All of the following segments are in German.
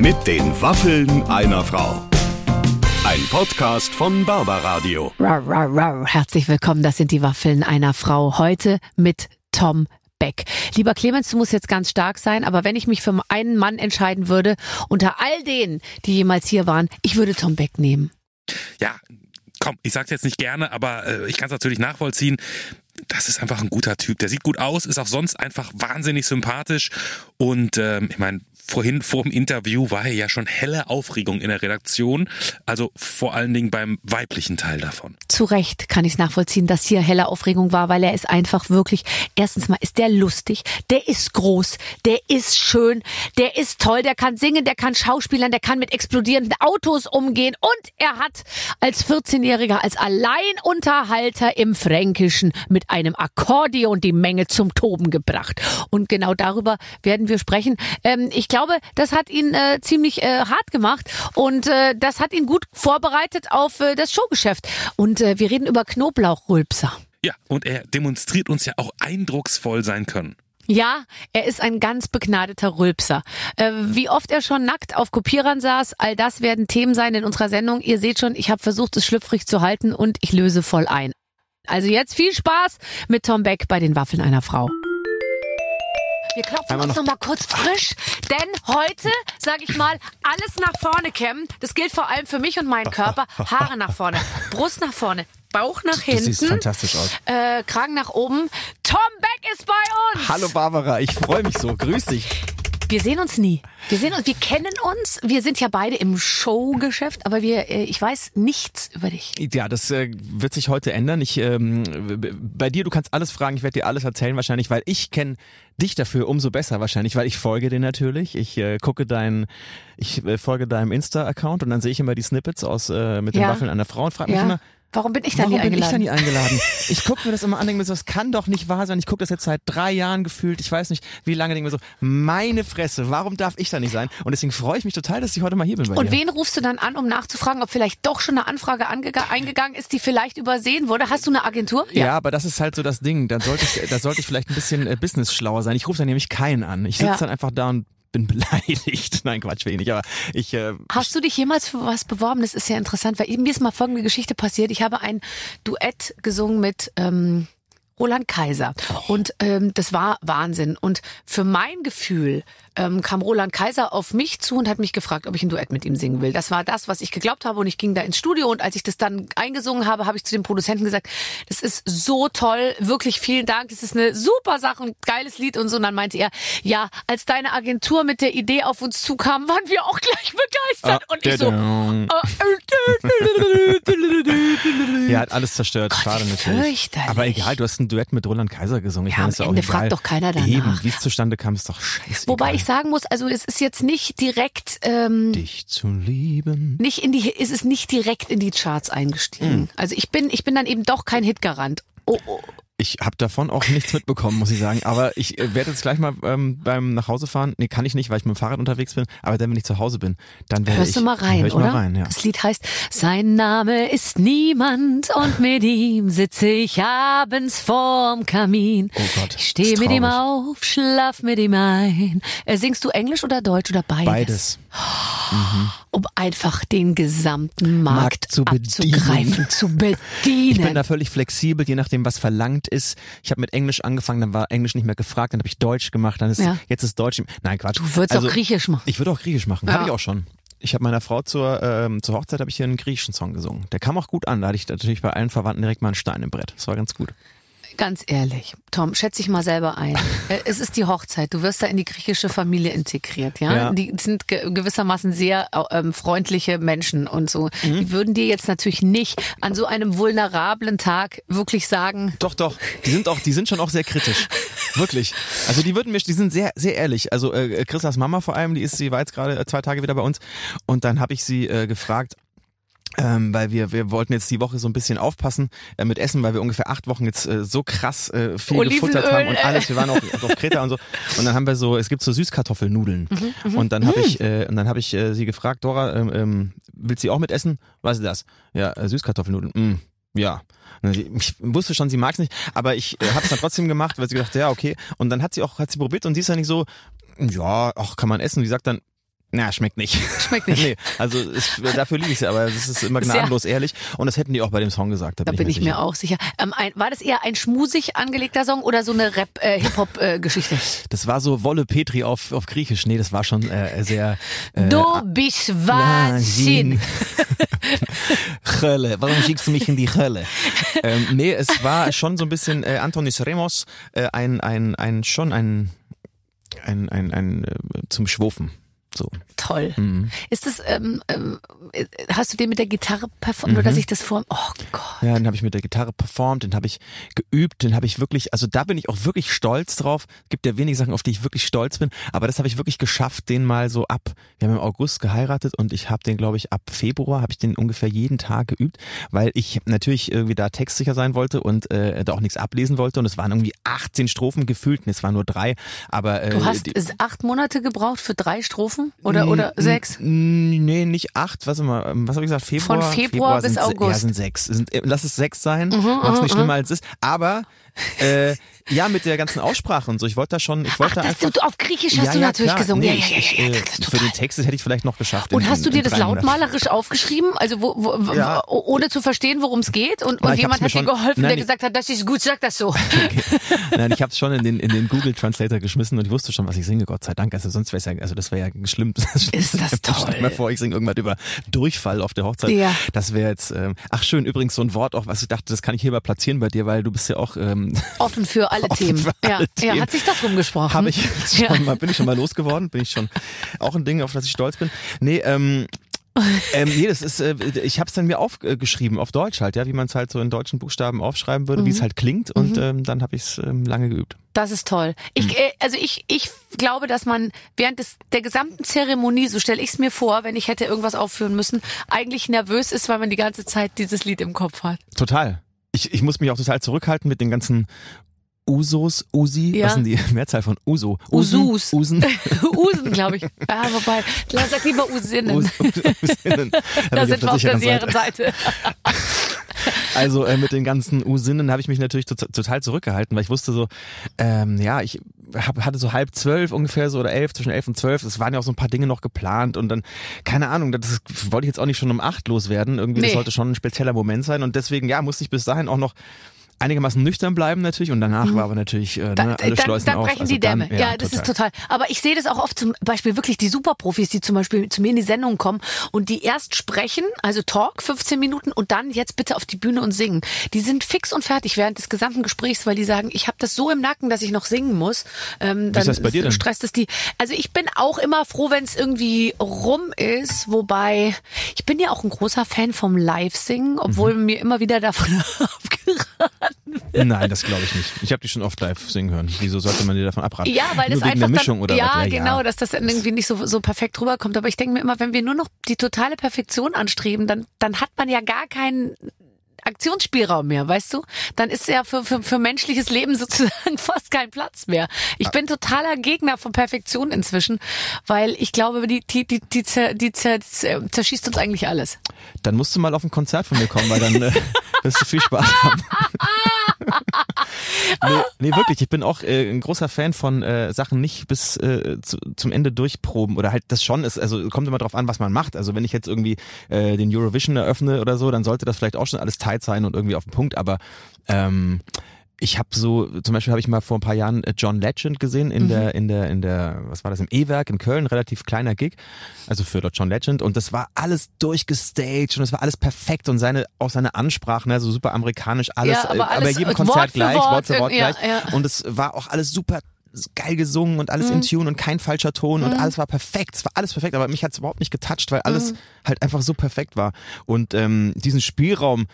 Mit den Waffeln einer Frau. Ein Podcast von Barbaradio. Rar, rar, rar. Herzlich willkommen, das sind die Waffeln einer Frau. Heute mit Tom Beck. Lieber Clemens, du musst jetzt ganz stark sein, aber wenn ich mich für einen Mann entscheiden würde, unter all denen, die jemals hier waren, ich würde Tom Beck nehmen. Ja, komm, ich sag's jetzt nicht gerne, aber äh, ich kann es natürlich nachvollziehen. Das ist einfach ein guter Typ. Der sieht gut aus, ist auch sonst einfach wahnsinnig sympathisch. Und ähm, ich meine, vorhin vor dem Interview war ja schon helle Aufregung in der Redaktion. Also vor allen Dingen beim weiblichen Teil davon. Zu Recht kann ich es nachvollziehen, dass hier helle Aufregung war, weil er ist einfach wirklich, erstens mal ist der lustig, der ist groß, der ist schön, der ist toll, der kann singen, der kann schauspielern, der kann mit explodierenden Autos umgehen und er hat als 14-Jähriger als Alleinunterhalter im Fränkischen mit einem Akkordeon die Menge zum Toben gebracht. Und genau darüber werden wir sprechen. Ähm, ich glaube, glaube, das hat ihn äh, ziemlich äh, hart gemacht und äh, das hat ihn gut vorbereitet auf äh, das Showgeschäft. Und äh, wir reden über Knoblauchrülpser. Ja, und er demonstriert uns ja auch eindrucksvoll sein können. Ja, er ist ein ganz begnadeter Rülpser. Äh, wie oft er schon nackt auf Kopierern saß, all das werden Themen sein in unserer Sendung. Ihr seht schon, ich habe versucht, es schlüpfrig zu halten und ich löse voll ein. Also jetzt viel Spaß mit Tom Beck bei den Waffeln einer Frau. Wir klopfen Einmal uns noch, noch mal kurz frisch, denn heute, sage ich mal, alles nach vorne kämmen. Das gilt vor allem für mich und meinen Körper. Haare nach vorne, Brust nach vorne, Bauch nach hinten. Das sieht fantastisch aus. Äh, Kragen nach oben. Tom Beck ist bei uns. Hallo Barbara, ich freue mich so. Grüß dich. Wir sehen uns nie. Wir sehen uns, wir kennen uns. Wir sind ja beide im Showgeschäft, aber wir, äh, ich weiß nichts über dich. Ja, das äh, wird sich heute ändern. Ich, ähm, bei dir, du kannst alles fragen. Ich werde dir alles erzählen wahrscheinlich, weil ich kenne dich dafür umso besser wahrscheinlich, weil ich folge dir natürlich. Ich äh, gucke deinen, ich äh, folge deinem Insta-Account und dann sehe ich immer die Snippets aus äh, mit den ja. Waffeln einer Frau und frage mich ja. immer, Warum bin ich da nie eingeladen? Warum bin ich da nie eingeladen? Ich gucke mir das immer an, denke mir so, das kann doch nicht wahr sein. Ich gucke das jetzt seit drei Jahren gefühlt. Ich weiß nicht, wie lange denke mir so, meine Fresse, warum darf ich da nicht sein? Und deswegen freue ich mich total, dass ich heute mal hier bin bei Und dir. wen rufst du dann an, um nachzufragen, ob vielleicht doch schon eine Anfrage eingegangen ist, die vielleicht übersehen wurde? Hast du eine Agentur? Ja, ja aber das ist halt so das Ding. Da sollte ich, da sollte ich vielleicht ein bisschen äh, business schlauer sein. Ich rufe dann nämlich keinen an. Ich sitze ja. dann einfach da und bin beleidigt. Nein, Quatsch, wenig. Aber ich. Äh, Hast du dich jemals für was beworben? Das ist ja interessant, weil mir ist mal folgende Geschichte passiert. Ich habe ein Duett gesungen mit ähm, Roland Kaiser. Und ähm, das war Wahnsinn. Und für mein Gefühl ähm, kam Roland Kaiser auf mich zu und hat mich gefragt, ob ich ein Duett mit ihm singen will. Das war das, was ich geglaubt habe und ich ging da ins Studio und als ich das dann eingesungen habe, habe ich zu dem Produzenten gesagt, das ist so toll, wirklich vielen Dank, das ist eine super Sache, ein geiles Lied und so. Und dann meinte er, ja, als deine Agentur mit der Idee auf uns zukam, waren wir auch gleich begeistert. Ah, und ich so... ja, hat alles zerstört. Gott, Schade natürlich. Aber egal, du hast ein Duett mit Roland Kaiser gesungen. Ich ja, meine, am Ende fragt doch keiner danach. Eben, wie es zustande kam, ist doch scheiße. Wobei ich sagen muss, also es ist jetzt nicht direkt ähm, dich zu lieben. Nicht in die, ist es nicht direkt in die Charts eingestiegen. Mhm. Also ich bin, ich bin dann eben doch kein Hitgarant. Oh, oh. Ich habe davon auch nichts mitbekommen, muss ich sagen. Aber ich äh, werde jetzt gleich mal ähm, beim Nachhausefahren. Nee, kann ich nicht, weil ich mit dem Fahrrad unterwegs bin. Aber dann, wenn ich zu Hause bin, dann werde Hörst ich. du mal rein, ich oder? Mal rein, ja. Das Lied heißt Sein Name ist niemand und mit ihm sitze ich abends vorm Kamin. Oh Gott. Ich stehe mit ihm auf, schlaf mit ihm ein. Äh, singst du Englisch oder Deutsch oder beides? Beides. Mhm. Um einfach den gesamten Markt, Markt zu bedienen. zu bedienen. Ich bin da völlig flexibel, je nachdem, was verlangt ist. Ich habe mit Englisch angefangen, dann war Englisch nicht mehr gefragt, dann habe ich Deutsch gemacht, dann ist ja. jetzt ist Deutsch. Nein, Quatsch. Du würdest also, auch Griechisch machen. Ich würde auch Griechisch machen, ja. habe ich auch schon. Ich habe meiner Frau zur, ähm, zur Hochzeit habe ich hier einen griechischen Song gesungen. Der kam auch gut an. Da hatte ich natürlich bei allen Verwandten direkt mal einen Stein im Brett. Das war ganz gut. Ganz ehrlich, Tom, schätze dich mal selber ein. Äh, es ist die Hochzeit. Du wirst da in die griechische Familie integriert, ja? ja. Die sind gewissermaßen sehr ähm, freundliche Menschen und so. Mhm. Die würden dir jetzt natürlich nicht an so einem vulnerablen Tag wirklich sagen. Doch, doch. Die sind auch, die sind schon auch sehr kritisch. Wirklich. Also die würden mir, die sind sehr, sehr ehrlich. Also äh, Christas Mama vor allem, die ist, sie war jetzt gerade zwei Tage wieder bei uns und dann habe ich sie äh, gefragt, ähm, weil wir wir wollten jetzt die Woche so ein bisschen aufpassen äh, mit Essen, weil wir ungefähr acht Wochen jetzt äh, so krass äh, viel Olivenöl, gefuttert haben und alles. Wir waren auch auf Kreta und so und dann haben wir so, es gibt so Süßkartoffelnudeln mhm, mhm. und dann habe ich äh, und dann habe ich äh, sie gefragt, Dora, ähm, ähm, willst du auch mit essen? Was ist das? Ja, äh, Süßkartoffelnudeln. Mm, ja. Ich wusste schon, sie mag es nicht, aber ich äh, habe es dann trotzdem gemacht, weil sie gedacht, ja okay. Und dann hat sie auch, hat sie probiert und sie ist ja nicht so, ja, ach kann man essen. Und sie sagt dann, Na, schmeckt nicht. Schmeckt nicht. nee, also es, dafür liebe ich sie, aber es ist immer Sehr- gnadenlos ehrlich. Und das hätten die auch bei dem Song gesagt. Da, Da bin ich mir auch sicher. Ähm, ein, war das eher ein schmusig angelegter Song oder so eine Rap, äh, Hip-Hop-Geschichte? Das war so Wolle Petri auf, auf Griechisch. Nee, das war schon äh, sehr. Äh, du bist Wahnsinn. Hölle. Warum schickst du mich in die Hölle? ähm, nee, es war schon so ein bisschen äh, Antonis Remos, äh, ein, ein, ein, schon ein, ein, ein, ein, äh, zum Schwufen. So. Toll. Mhm. Ist das, ähm, äh, hast du den mit der Gitarre performt Mhm. oder sich das vor? Oh Gott. Ja, den habe ich mit der Gitarre performt, den habe ich geübt, den habe ich wirklich, also da bin ich auch wirklich stolz drauf. Gibt ja wenig Sachen, auf die ich wirklich stolz bin, aber das habe ich wirklich geschafft, den mal so ab. Wir haben im August geheiratet und ich habe den, glaube ich, ab Februar habe ich den ungefähr jeden Tag geübt, weil ich natürlich irgendwie da textsicher sein wollte und äh, da auch nichts ablesen wollte und es waren irgendwie 18 Strophen gefühlt, nee, es waren nur drei, aber äh, Du hast die, es acht Monate gebraucht für drei Strophen oder oder N- sechs? Nee, nicht acht. Was, mal, ähm, was habe ich gesagt? Februar? Von Februar bis sind, se- August. Mhm, Ja, sind sechs. Sind, äh, lass es sechs sein. Mach's nicht schlimmer als es ist. Aber äh, ja, mit der ganzen Aussprache und so. Ich wollte da schon, ich Ach, wollte das, einfach. du, auf Griechisch hast ja, du ja, natürlich klar. gesungen. Nee, ja, ja, ja, ich, ja, äh, das ist Für den Text hätte ich vielleicht noch geschafft. Und in- hast du dir das lautmalerisch aufgeschrieben, also wo, wo, Ja. ohne zu verstehen, worum es geht? Und, und jemand hat mir dir schon- geholfen, Nein, der gesagt hat, das ist gut, sag das so. Nein, ich habe es schon in den, in den Google Translator geschmissen und ich wusste schon, was ich singe, Gott sei Dank. Also sonst wäre es ja, also das wäre ja schlimm. Ist das Stell toll. dir mal vor, ich singe irgendwas über Durchfall auf der Hochzeit. Ja. Das wäre jetzt, ähm, ach schön, übrigens so ein Wort auch, was ich dachte, das kann ich hier mal platzieren bei dir, weil du bist ja auch, ähm, Offen für alle Offen Themen. für ja, alle ja, Themen. hat sich das rumgesprochen? habe ich Ja. mal, bin ich schon mal losgeworden, bin ich schon auch ein Ding, auf das ich stolz bin. Nee, ähm, ähm, nee, das ist, äh, ich habe es dann mir aufgeschrieben, auf Deutsch halt, ja, wie man es halt so in deutschen Buchstaben aufschreiben würde, Mhm. wie es halt klingt und ähm, dann habe ich es ähm, lange geübt. Das ist toll. Ich, Hm. äh, also ich, ich glaube, dass man während des, der gesamten Zeremonie, so stelle ich es mir vor, wenn ich hätte irgendwas aufführen müssen, eigentlich nervös ist, weil man die ganze Zeit dieses Lied im Kopf hat. Total. Ich, ich muss mich auch total zurückhalten mit den ganzen Usos, Usi, Ja. was sind die Mehrzahl von Uso? Usus. Usen. Usen, glaube ich. Ja, wobei, sag lieber Usinnen. Us, Usinnen. da ich sind wir auf der Seite. Also äh, mit den ganzen Usinnen habe ich mich natürlich to total zurückgehalten, weil ich wusste so, ähm, ja, ich hab, hatte so halb zwölf ungefähr so oder elf, zwischen elf und zwölf. Es waren ja auch so ein paar Dinge noch geplant und dann, keine Ahnung, das wollte ich jetzt auch nicht schon um acht loswerden. Irgendwie, das Nee. sollte schon ein spezieller Moment sein und deswegen, ja, musste ich bis dahin auch noch einigermaßen nüchtern bleiben natürlich und danach war aber natürlich äh, Mhm. Da, ne, alle dann, Schleusen dann auf. brechen Also die Dämme. Dann, ja, das ist total. Aber ich sehe das auch oft zum Beispiel wirklich die Superprofis, die zum Beispiel zu mir in die Sendung kommen und die erst sprechen, also Talk, 15 Minuten und dann jetzt bitte auf die Bühne und singen. Die sind fix und fertig während des gesamten Gesprächs, weil die sagen, ich habe das so im Nacken, dass ich noch singen muss. Ähm, dann ist das bei dir denn? stresst es die. Also ich bin auch immer froh, wenn es irgendwie rum ist, wobei ich bin ja auch ein großer Fan vom Live-Singen, obwohl Mhm. mir immer wieder davon abgeraten wird. Nein, das glaube ich nicht. Ich habe die schon oft live singen hören. Wieso sollte man dir davon abraten? Ja, weil Nur das wegen einfach dann, oder ja, was? genau, dass das dann irgendwie nicht so, so perfekt rüberkommt. Aber ich denke mir immer, wenn wir nur noch die totale Perfektion anstreben, dann, dann hat man ja gar keinen Aktionsspielraum mehr, weißt du? Dann ist ja für, für, für menschliches Leben sozusagen fast kein Platz mehr. Ich bin totaler Gegner von Perfektion inzwischen, weil ich glaube, die, die, die, die, zer, die zer, zer, zerschießt uns eigentlich alles. Dann musst du mal auf ein Konzert von mir kommen, weil dann äh, wirst du viel Spaß haben. nee, nee, wirklich. Ich bin auch äh, ein großer Fan von äh, Sachen nicht bis äh, zu, zum Ende durchproben oder halt das schon ist. Also kommt immer drauf an, was man macht. Also wenn ich jetzt irgendwie äh, den Eurovision eröffne oder so, dann sollte das vielleicht auch schon alles tight sein und irgendwie auf den Punkt. Aber ähm, ich habe so, zum Beispiel habe ich mal vor ein paar Jahren äh, John Legend gesehen in der, in der, in der, was war das, im E-Werk in Köln, relativ kleiner Gig, also für John Legend und das war alles durchgestaged und es war alles perfekt und seine, auch seine Ansprachen, also super amerikanisch, alles, Ja, aber äh, alles bei jedem Wort Konzert für gleich, Wort, Wort für Wort ja, gleich ja. und es war auch alles super geil gesungen und alles Mhm. in Tune und kein falscher Ton und alles war perfekt. Es war alles perfekt, aber mich hat es überhaupt nicht getoucht, weil Mhm. alles halt einfach so perfekt war. Und ähm, diesen Spielraum,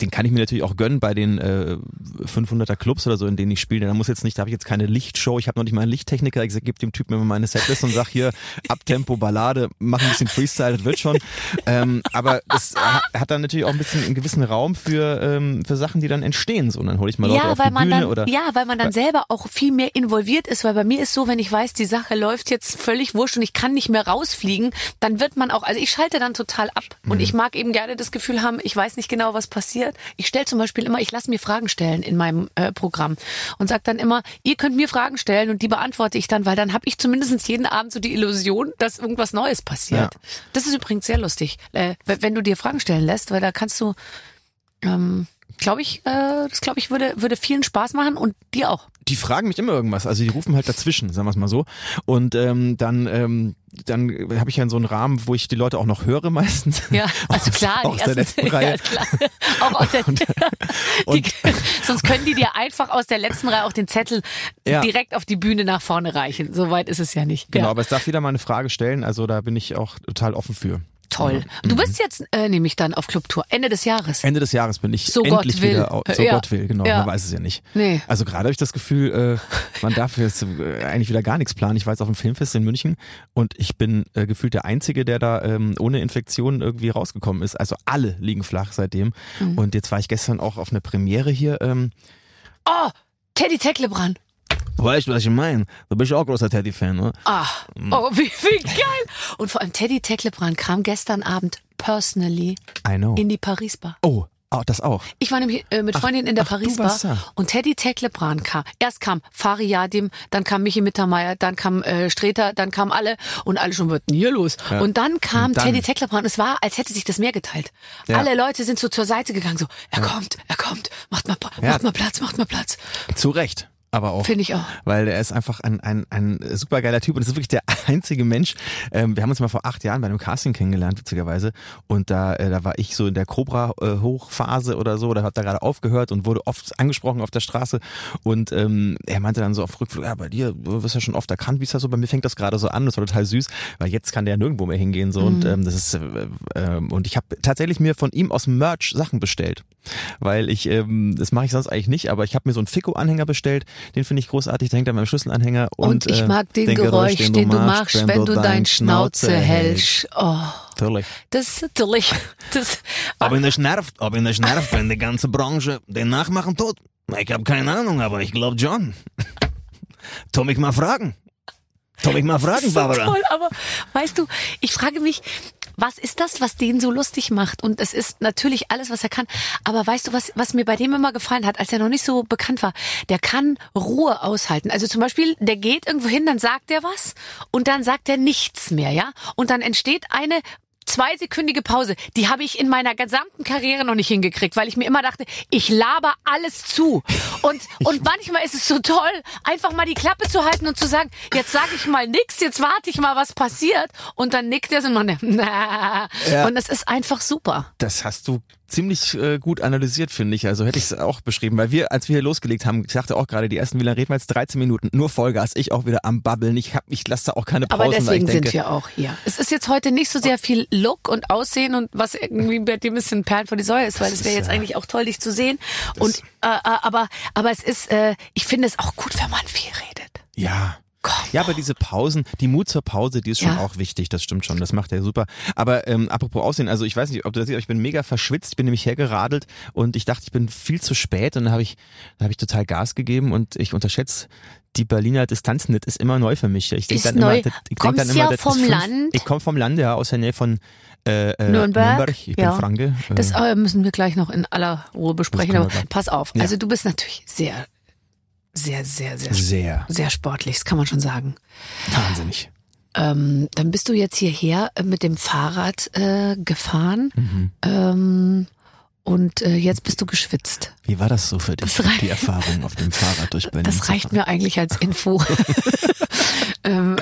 den kann ich mir natürlich auch gönnen bei den äh, 500er Clubs oder so, in denen ich spiele. Da muss jetzt nicht, da habe ich jetzt keine Lichtshow, ich habe noch nicht mal einen Lichttechniker. Ich gebe dem Typen immer meine Setlist und sag hier Abtempo, Ballade, mach ein bisschen Freestyle, das wird schon. ähm, aber es ha- hat dann natürlich auch ein bisschen einen gewissen Raum für ähm, für Sachen, die dann entstehen. So, und dann hole ich mal Leute ja, auf weil die man Bühne dann, oder ja, weil man dann selber auch viel mehr involviert ist, weil bei mir ist so, wenn ich weiß, die Sache läuft jetzt völlig wurscht und ich kann nicht mehr rausfliegen, dann wird man auch, also ich schalte dann total ab Mhm. und ich mag eben gerne das Gefühl haben, ich weiß nicht genau, was passiert passiert? Ich stelle zum Beispiel immer, ich lasse mir Fragen stellen in meinem äh, Programm und sage dann immer, ihr könnt mir Fragen stellen und die beantworte ich dann, weil dann habe ich zumindest jeden Abend so die Illusion, dass irgendwas Neues passiert. Ja. Das ist übrigens sehr lustig, äh, wenn du dir Fragen stellen lässt, weil da kannst du, ähm, glaube ich, äh, das glaube ich würde würde vielen Spaß machen und dir auch. die fragen mich immer irgendwas. Also die rufen halt dazwischen, sagen wir es mal so. Und ähm, dann, ähm, dann habe ich ja so einen Rahmen, wo ich die Leute auch noch höre meistens. Ja, also Aus- klar, aus die der letzten Reihe. Ja, klar. Auch aus der, die, und- sonst können die dir einfach aus der letzten Reihe auch den Zettel Ja. direkt auf die Bühne nach vorne reichen. So weit ist es ja nicht. Genau, ja. aber es darf jeder mal eine Frage stellen. Also da bin ich auch total offen für. Toll. Du bist jetzt äh, nämlich dann auf Clubtour Ende des Jahres. Ende des Jahres bin ich So endlich Gott will. wieder. au- So Ja. Gott will, genau. Ja. Man weiß es ja nicht. Nee. Also gerade habe ich das Gefühl, äh, man darf jetzt äh, eigentlich wieder gar nichts planen. Ich war jetzt auf dem Filmfest in München und ich bin äh, gefühlt der Einzige, der da ähm, ohne Infektion irgendwie rausgekommen ist. Also alle liegen flach seitdem. Mhm. Und jetzt war ich gestern auch auf eine Premiere hier. Ähm, Oh, Teddy Tecklebrand. Weißt du, was ich meine? Du bist ja auch großer Teddy-Fan, ne? Ah, oh, wie, wie geil. Und vor allem Teddy Tecklebrand kam gestern Abend personally I know. in die Paris Bar. oh, oh, das auch. Ich war nämlich äh, mit Freundinnen in der ach, Paris Bar und Teddy Tecklebrand kam. Erst kam Fari Yadim, dann kam Michi Mittermeier, dann kam äh, Streter, dann kamen alle und alle schon, denn hier los? Und dann kam Und dann- Teddy Tecklebrand. Es war, als hätte sich das Meer geteilt. Ja. Alle Leute sind so zur Seite gegangen, so, er kommt, er kommt, macht mal, Ja. macht mal Platz, macht mal Platz. Zu Recht. Aber auch. Finde ich auch. Weil er ist einfach ein, ein, ein super geiler Typ und es ist wirklich der einzige Mensch. Ähm, wir haben uns mal vor acht Jahren bei einem Casting kennengelernt, witzigerweise. Und da, äh, da war ich so in der Cobra-Hochphase oder so, da hat er gerade aufgehört und wurde oft angesprochen auf der Straße. Und ähm, er meinte dann so auf Rückflug, ja, bei dir du wirst ja schon oft erkannt, wie ist das so? Bei mir fängt das gerade so an, das war total süß, weil jetzt kann der nirgendwo mehr hingehen. so Und ähm, das ist äh, ähm, und ich habe tatsächlich mir von ihm aus Merch Sachen bestellt. Weil ich, ähm, das mache ich sonst eigentlich nicht, aber ich habe mir so einen Fico-Anhänger bestellt, den finde ich großartig, der hängt an meinem Schlüsselanhänger. Und, Und, ich äh, mag den, Geräusch, den, du machst, wenn du dein Schnauze hältst. Oh, Natürlich. das ist natürlich, das, Ob ihn das nervt, ob ihn das nervt, wenn die ganze Branche den nachmachen tut. Ich habe keine Ahnung, aber ich glaube John. Tu mich mal fragen. Tu mich mal Das fragen, ist so Barbara. toll, aber weißt du, ich frage mich, was ist das, was den so lustig macht? Und es ist natürlich alles, was er kann. Aber weißt du, was, was mir bei dem immer gefallen hat, als er noch nicht so bekannt war? Der kann Ruhe aushalten. Also zum Beispiel, der geht irgendwo hin, dann sagt er was und dann sagt er nichts mehr, ja? Und dann entsteht eine zweisekündige Pause, die habe ich in meiner gesamten Karriere noch nicht hingekriegt, weil ich mir immer dachte, ich laber alles zu. Und, und manchmal ist es so toll, einfach mal die Klappe zu halten und zu sagen, jetzt sage ich mal nix, jetzt warte ich mal, was passiert. Und dann nickt er so und man, na. Ja. Und es ist einfach super. Das hast du ziemlich äh, gut analysiert, finde ich. Also hätte ich es auch beschrieben, weil wir, als wir hier losgelegt haben, ich sagte auch gerade, die ersten, wie lange reden wir jetzt? 13 Minuten, nur Vollgas. Ich auch wieder am Babbeln. Ich hab, ich lasse da auch keine Pausen. Aber deswegen denke, sind wir auch hier. Es ist jetzt heute nicht so sehr viel Look und Aussehen und was irgendwie bei dem ein bisschen Perlen vor die Säule ist, weil es wäre jetzt ja- eigentlich auch toll, dich zu sehen. Und äh, äh, aber aber es ist, äh, ich finde es auch gut, wenn man viel redet. Ja. Komm. Ja, aber diese Pausen, die Mut zur Pause, die ist schon Ja. auch wichtig, das stimmt schon, das macht er super. Aber ähm, apropos Aussehen, also ich weiß nicht, ob du das siehst, aber ich bin mega verschwitzt, ich bin nämlich hergeradelt und ich dachte, ich bin viel zu spät und dann habe ich, dann habe ich total Gas gegeben und ich unterschätze die Berliner Distanz nicht, ist immer neu für mich. Ich denk Ist dann neu. immer, das- ich denk dann immer, ja vom fünf, Land? Ich komme vom Lande, ja, aus der Nähe von äh, äh, Nürnberg, Ich ja. bin Franke. Äh, Das äh, müssen wir gleich noch in aller Ruhe besprechen. Aber pass auf. Ja. Also du bist natürlich sehr, sehr, sehr, sehr, sehr sehr sportlich. Das kann man schon sagen. wahnsinnig. Ähm, dann bist du jetzt hierher mit dem Fahrrad äh, gefahren Mhm. ähm, und äh, jetzt bist du geschwitzt. Wie war das so für dich, die Erfahrung auf dem Fahrrad durch Berlin? Das reicht mir eigentlich als Info. ähm,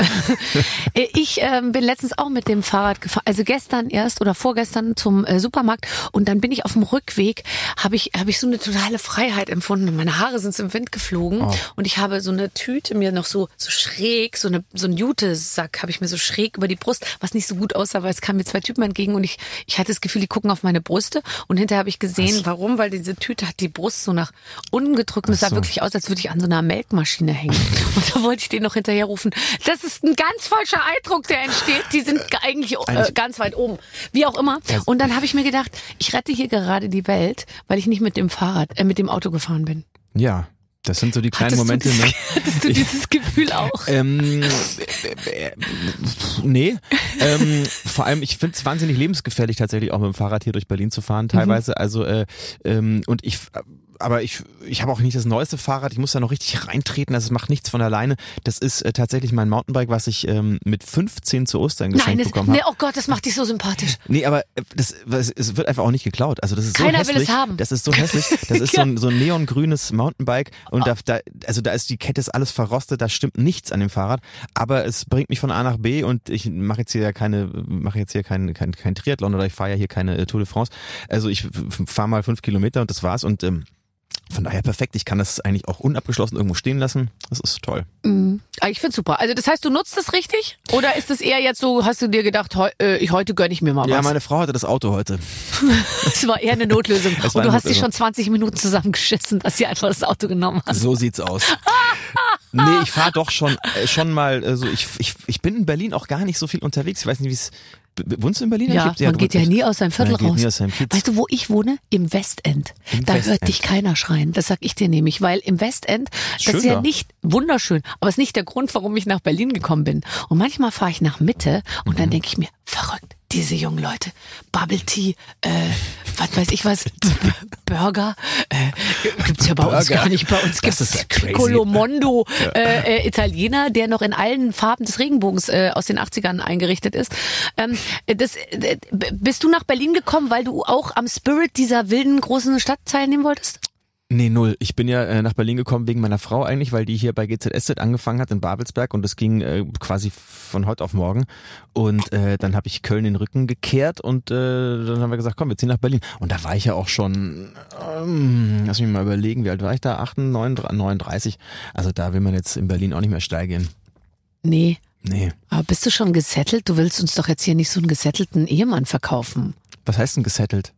ich ähm, bin letztens auch mit dem Fahrrad gefahren, also gestern erst oder vorgestern zum äh, Supermarkt und dann bin ich auf dem Rückweg, habe ich habe ich so eine totale Freiheit empfunden. Meine Haare sind im Wind geflogen Oh. und ich habe so eine Tüte mir noch so so schräg, so eine so ein Jutesack habe ich mir so schräg über die Brust, was nicht so gut aussah, weil es kamen mir zwei Typen entgegen und ich ich hatte das Gefühl, die gucken auf meine Brüste und hinterher habe ich gesehen, warum, weil diese Tüte hat die Brust so nach unten gedrückt und es sah so. wirklich aus, als würde ich an so einer Melkmaschine hängen. Und da wollte ich den noch hinterher rufen. Das ist ein ganz falscher Eindruck, der entsteht. Die sind eigentlich äh, Eigentlich- ganz weit oben. Wie auch immer. Und dann habe ich mir gedacht, ich rette hier gerade die Welt, weil ich nicht mit dem Fahrrad, äh, mit dem Auto gefahren bin. Ja, Das sind so die kleinen Hattest Momente, du ne? Hattest du dieses Gefühl auch? Ähm, äh, äh, nee. Ähm, vor allem, ich finde es wahnsinnig lebensgefährlich, tatsächlich auch mit dem Fahrrad hier durch Berlin zu fahren, teilweise. Also, äh, ähm, und ich aber ich, ich habe auch nicht das neueste Fahrrad, ich muss da noch richtig reintreten, das macht nichts von alleine. Das ist äh, tatsächlich mein Mountainbike, was ich ähm, mit 15 zu Ostern geschenkt Nein, das, bekommen habe. nee, oh Gott, das macht dich so sympathisch. Nee, aber äh, das, das, es wird einfach auch nicht geklaut. Also das ist so Keiner will hässlich. es haben. Das ist so hässlich. Das ist so ein, so ein neongrünes Mountainbike und da, da, also da ist die Kette ist alles verrostet, da stimmt nichts an dem Fahrrad, aber es bringt mich von A nach B und ich mache jetzt hier ja keine, mache jetzt hier kein, kein, kein Triathlon oder ich fahre ja hier keine äh, Tour de France. Also ich fahre mal fünf Kilometer und das war's und ähm, von daher perfekt. Ich kann das eigentlich auch unabgeschlossen irgendwo stehen lassen. Das ist toll. Mhm. Ah, Ich find's super. Also das heißt, du nutzt das richtig? Oder ist es eher jetzt so, hast du dir gedacht, heu, äh, ich, heute gönn ich mir mal Ja, was? meine Frau hatte das Auto heute. das war eher eine Notlösung. Es Und du eine hast dich Notlösung. schon 20 Minuten zusammengeschissen, dass sie einfach das Auto genommen hat. So sieht's aus. Nee, ich fahre doch schon äh, schon mal äh, so ich, ich ich bin in Berlin auch gar nicht so viel unterwegs. Ich weiß nicht, wie es wohnst du in Berlin? Ja, man geht ja nie aus seinem Viertel raus. seinem. Weißt du, wo ich wohne? Im Westend. Im da hört Westend. dich keiner schreien. Das sag ich dir nämlich, weil im Westend, das Schön ist ja nicht wunderschön, aber es ist nicht der Grund, warum ich nach Berlin gekommen bin. Und manchmal fahre ich nach Mitte und Mhm. dann denke ich mir, verrückt, diese jungen Leute, Bubble Tea, äh, was weiß ich was, Burger, äh, gibt's ja bei uns Burger. gar nicht. Bei uns Das gibt's ist ja. Colomondo, äh, äh, Italiener, der noch in allen Farben des Regenbogens äh, aus den 80ern eingerichtet ist. Ähm, das, äh, bist du nach Berlin gekommen, weil du auch am Spirit dieser wilden großen Stadt teilnehmen wolltest? Nee, null. Ich bin ja äh, nach Berlin gekommen wegen meiner Frau eigentlich, weil die hier bei GZSZ angefangen hat in Babelsberg und das ging äh, quasi von heute auf morgen. Und äh, dann habe ich Köln den Rücken gekehrt und äh, dann haben wir gesagt, komm, wir ziehen nach Berlin. Und da war ich ja auch schon, ähm, lass mich mal überlegen, wie alt war ich da? 38, 39. Also da will man jetzt in Berlin auch nicht mehr steil gehen. Nee. Nee. Aber bist du schon gesettelt? Du willst uns doch jetzt hier nicht so einen gesettelten Ehemann verkaufen. Was heißt denn gesettelt?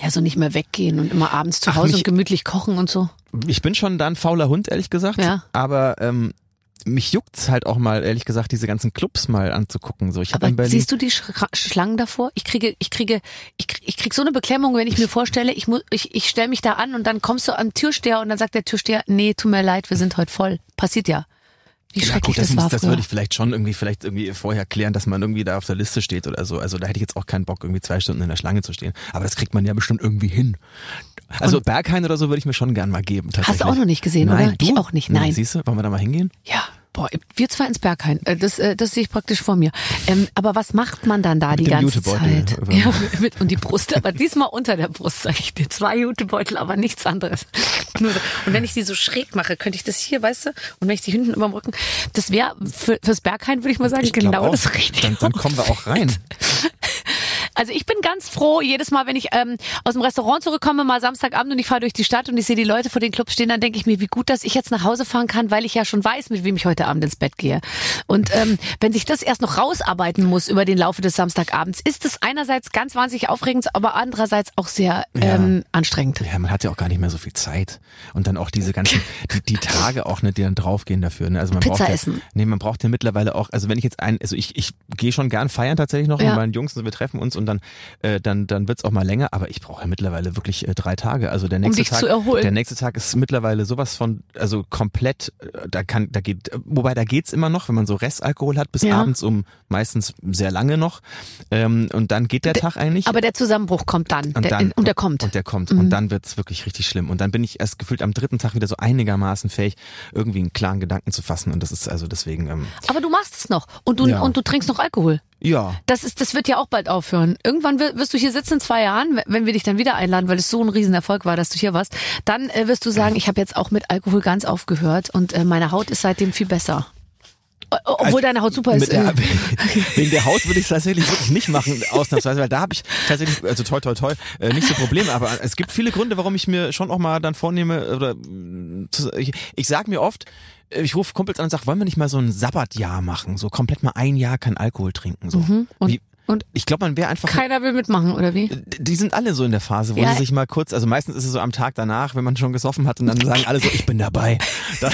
Ja, so nicht mehr weggehen und immer abends zu Ach, Hause nicht- und gemütlich kochen und so. Ich bin schon da ein fauler Hund, ehrlich gesagt. Ja. Aber ähm, mich juckt's halt auch mal, ehrlich gesagt, diese ganzen Clubs mal anzugucken. So, ich Aber in Berlin. siehst du die Schra Schlangen davor? Ich kriege, ich kriege, ich, krieg- ich krieg so eine Beklemmung, wenn ich mir vorstelle, ich muss, ich, ich stelle mich da an und dann kommst du am Türsteher und dann sagt der Türsteher, nee, tut mir leid, wir sind heute voll. Passiert ja. Wie ja, gut, das, das, muss, das würde ich vielleicht schon irgendwie, vielleicht irgendwie vorher klären, dass man irgendwie da auf der Liste steht oder so. Also da hätte ich jetzt auch keinen Bock, irgendwie zwei Stunden in der Schlange zu stehen. Aber das kriegt man ja bestimmt irgendwie hin. Also Berghain oder so würde ich mir schon gern mal geben. Hast du auch noch nicht gesehen, Nein, oder? Du? Ich auch nicht, nein. Siehst du, wollen wir da mal hingehen? Ja, boah, wir zwei ins Berghain. Äh, Das, äh, das sehe ich praktisch vor mir. Ähm, aber was macht man dann da Mit die ganze Zeit? Ja, mit, und die Brust, aber diesmal unter der Brust, sag ich dir. Zwei Jutebeutel, aber nichts anderes. So. Und wenn ich die so schräg mache, könnte ich das hier, weißt du? Und wenn ich die hinten überm Rücken, das wäre für, fürs Berghain, würde ich mal sagen, Ich genau auch. das Richtige. Dann, dann kommen wir auch rein. Also ich bin ganz froh, jedes Mal, wenn ich ähm, aus dem Restaurant zurückkomme, mal Samstagabend und ich fahre durch die Stadt und ich sehe die Leute vor den Clubs stehen, dann denke ich mir, wie gut, dass ich jetzt nach Hause fahren kann, weil ich ja schon weiß, mit wem ich heute Abend ins Bett gehe. Und ähm, wenn sich das erst noch rausarbeiten muss über den Laufe des Samstagabends, ist es einerseits ganz wahnsinnig aufregend, aber andererseits auch sehr ähm, anstrengend. Ja, man hat ja auch gar nicht mehr so viel Zeit. Und dann auch diese ganzen, die, die Tage auch, ne, die dann draufgehen dafür. Ne? Also man Pizza braucht ja, essen. Nee, man braucht ja mittlerweile auch, also wenn ich jetzt ein, also ich, ich gehe schon gern feiern tatsächlich noch Ja. mit meinen Jungs und wir treffen uns und dann, äh, dann, dann wird's auch mal länger, aber ich brauche ja mittlerweile wirklich äh, drei Tage. Also der nächste dich Tag, zu erholen. der nächste Tag ist mittlerweile sowas von, also komplett, äh, da kann, da geht, äh, wobei da geht's immer noch, wenn man so Restalkohol hat, bis Ja. abends um meistens sehr lange noch. Ähm, und dann geht der Tag eigentlich. Aber der Zusammenbruch kommt dann. Und, der, dann, und der kommt. Mhm. Und der kommt. Und dann wird's wirklich richtig schlimm. Und dann bin ich erst gefühlt am dritten Tag wieder so einigermaßen fähig, irgendwie einen klaren Gedanken zu fassen. Und das ist also deswegen, ähm, aber du machst es noch. Und du, Ja. und du trinkst noch Alkohol. Ja. Das ist, das wird ja auch bald aufhören. Irgendwann wir- wirst du hier sitzen in zwei Jahren, wenn wir dich dann wieder einladen, weil es so ein Riesenerfolg war, dass du hier warst. Dann äh, wirst du sagen, ich habe jetzt auch mit Alkohol ganz aufgehört und äh, meine Haut ist seitdem viel besser. Obwohl deine Haut super ist. Der, äh, wegen der Haut würde ich es tatsächlich wirklich nicht machen, ausnahmsweise, weil da habe ich tatsächlich, also toi toi toi, äh, nicht so Probleme. Aber es gibt viele Gründe, warum ich mir schon auch mal dann vornehme, oder zu- ich, ich sag mir oft, äh, ich rufe Kumpels an und sag, wollen wir nicht mal so ein Sabbatjahr machen? So komplett mal ein Jahr kein Alkohol trinken. So. Mhm. Wie, und ich glaube, man wäre einfach keiner will mitmachen, oder wie? die sind alle so in der Phase, wo Ja. sie sich mal kurz, also meistens ist es so am Tag danach, wenn man schon gesoffen hat und dann sagen alle so, ich bin dabei. Dann,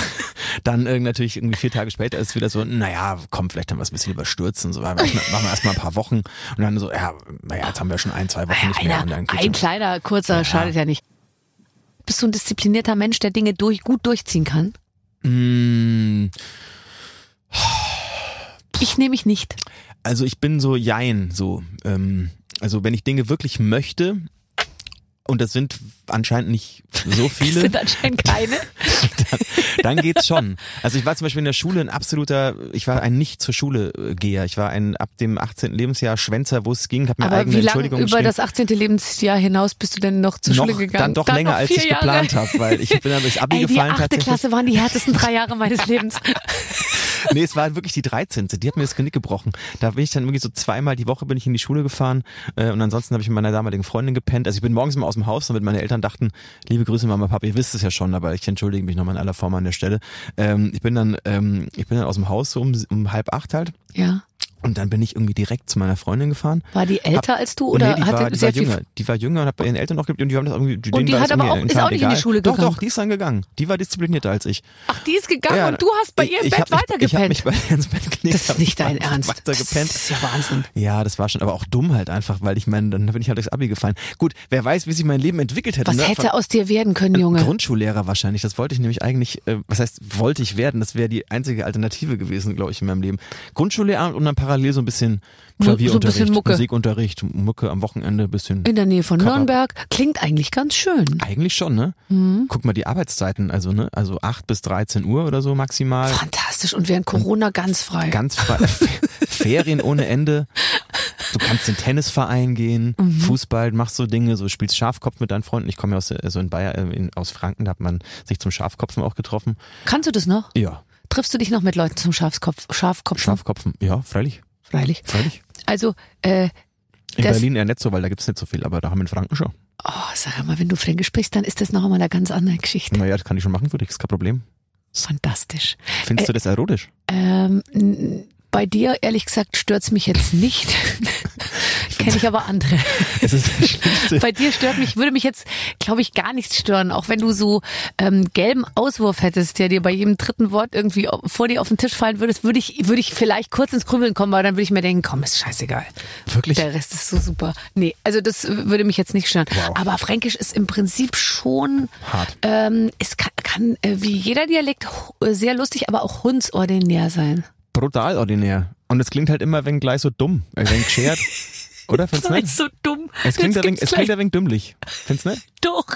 dann äh, natürlich irgendwie vier Tage später ist es wieder so, naja, komm, vielleicht haben wir es ein bisschen überstürzen, so, machen wir machen wir erstmal ein paar Wochen und dann so, ja, naja, jetzt haben wir schon ein, zwei Wochen nicht mehr. Und Einer, dann geht's ein kleiner, kurzer, schadet ja nicht. Bist du ein disziplinierter Mensch, der Dinge durch, gut durchziehen kann? Mm, Ich nehme mich nicht. Also ich bin so jein, so. Ähm, also wenn ich Dinge wirklich möchte, und das sind anscheinend nicht so Das viele, sind anscheinend keine. dann geht's schon. Also ich war zum Beispiel in der Schule ein absoluter, ich war ein nicht zur Schule äh, Geher. Ich war ein ab dem 18. Lebensjahr Schwänzer, wo es ging, habe mir Aber eigene wie lange Entschuldigung über das 18. Lebensjahr hinaus bist du denn noch zur noch, Schule gegangen? Dann doch länger, noch als ich Jahre. geplant habe, weil ich bin dann durchs Abi Ey, die gefallen achte tatsächlich. Klasse waren die härtesten drei Jahre meines Lebens. Nee, es war wirklich die 13. Die hat mir das Genick gebrochen. Da bin ich dann irgendwie so zweimal die Woche bin ich in die Schule gefahren äh, und ansonsten habe ich mit meiner damaligen Freundin gepennt. Also ich bin morgens immer aus dem Haus, damit meine Eltern dachten, liebe Grüße Mama, Papa, ihr wisst es ja schon, aber ich entschuldige mich nochmal in aller Form an der Stelle. Ähm, ich bin dann ähm, ich bin dann aus dem Haus so um, um halb acht halt Ja. Und dann bin ich irgendwie direkt zu meiner Freundin gefahren. War die älter als du oder nee, die hatte war, die sehr war jünger. Die war jünger und hat bei ihren Eltern noch gelebt und die haben das irgendwie. denen die hat aber auch- ist auch nicht in die egal. Schule Doch, gegangen? doch, die ist dann gegangen. Die war disziplinierter als ich. Ach, die ist gegangen Ja, und du hast bei ich- ihr im ich Bett hab mich- Ich habe weitergepennt. mich bei ihr ins Bett gelegt. Das ist hab nicht dein Ernst. Das ist ja Wahnsinn. Ja, das war schon, aber auch dumm halt einfach, weil ich meine, dann bin ich halt durchs Abi gefallen. Gut, wer weiß, wie sich mein Leben entwickelt hätte. Was ne? hätte aus dir werden können, Junge? Grundschullehrer wahrscheinlich. Das wollte ich nämlich eigentlich, äh, was heißt, wollte ich werden. Das wäre die einzige Alternative gewesen, glaube ich, in meinem Leben. Grundschullehrer und dann parallel so ein bisschen So ein Klavierunterricht, bisschen Mucke. Musikunterricht, Mucke am Wochenende, bisschen. In der Nähe von Cover. Nürnberg. Klingt eigentlich ganz schön. Eigentlich schon, ne? Mhm. Guck mal die Arbeitszeiten, also ne, also 8 bis 13 Uhr oder so maximal. Fantastisch. Und während Corona ganz frei. Ganz frei. Ferien ohne Ende. Du kannst in den Tennisverein gehen, Mhm. Fußball, machst so Dinge, so spielst Schafkopf mit deinen Freunden. Ich komme ja aus, äh, so in Bayern, äh, in, aus Franken, da hat man sich zum Schafkopfen auch getroffen. Kannst du das noch? Ja, Triffst du dich noch mit Leuten zum Schafskopf, Schafkopf? Schafkopfen, ja, freilich, Freilich. freilich. Also, äh, In Berlin eher nicht so, weil da gibt's nicht so viel, aber da haben wir in Franken schon. oh, sag mal, wenn du Fränkisch sprichst, dann ist das noch einmal eine ganz andere Geschichte. Naja, das kann ich schon machen für dich, ist kein Problem. Fantastisch. Findest Äh, du das erotisch? Ähm, bei dir, ehrlich gesagt, stört's mich jetzt nicht. Kenne ich aber andere. Es ist das Schlimmste. Bei dir stört mich, würde mich jetzt, glaube ich, gar nichts stören. Auch wenn du so ähm, gelben Auswurf hättest, der dir bei jedem dritten Wort irgendwie vor dir auf den Tisch fallen würdest, würde ich, würde ich vielleicht kurz ins Grübeln kommen, aber dann würde ich mir denken, komm, ist scheißegal. Wirklich? Der Rest ist so super. Nee, also das würde mich jetzt nicht stören. Wow. Aber Fränkisch ist im Prinzip schon, Hart. ähm, es kann, kann äh, wie jeder Dialekt äh, sehr lustig, aber auch hundsordinär sein. Brutal ordinär. Und es klingt halt immer wenn gleich so dumm, wenig geschert. Oder findest du Das nicht? so dumm. Es klingt, ein es klingt ein wenig dümmlich. Findest du nicht? Doch.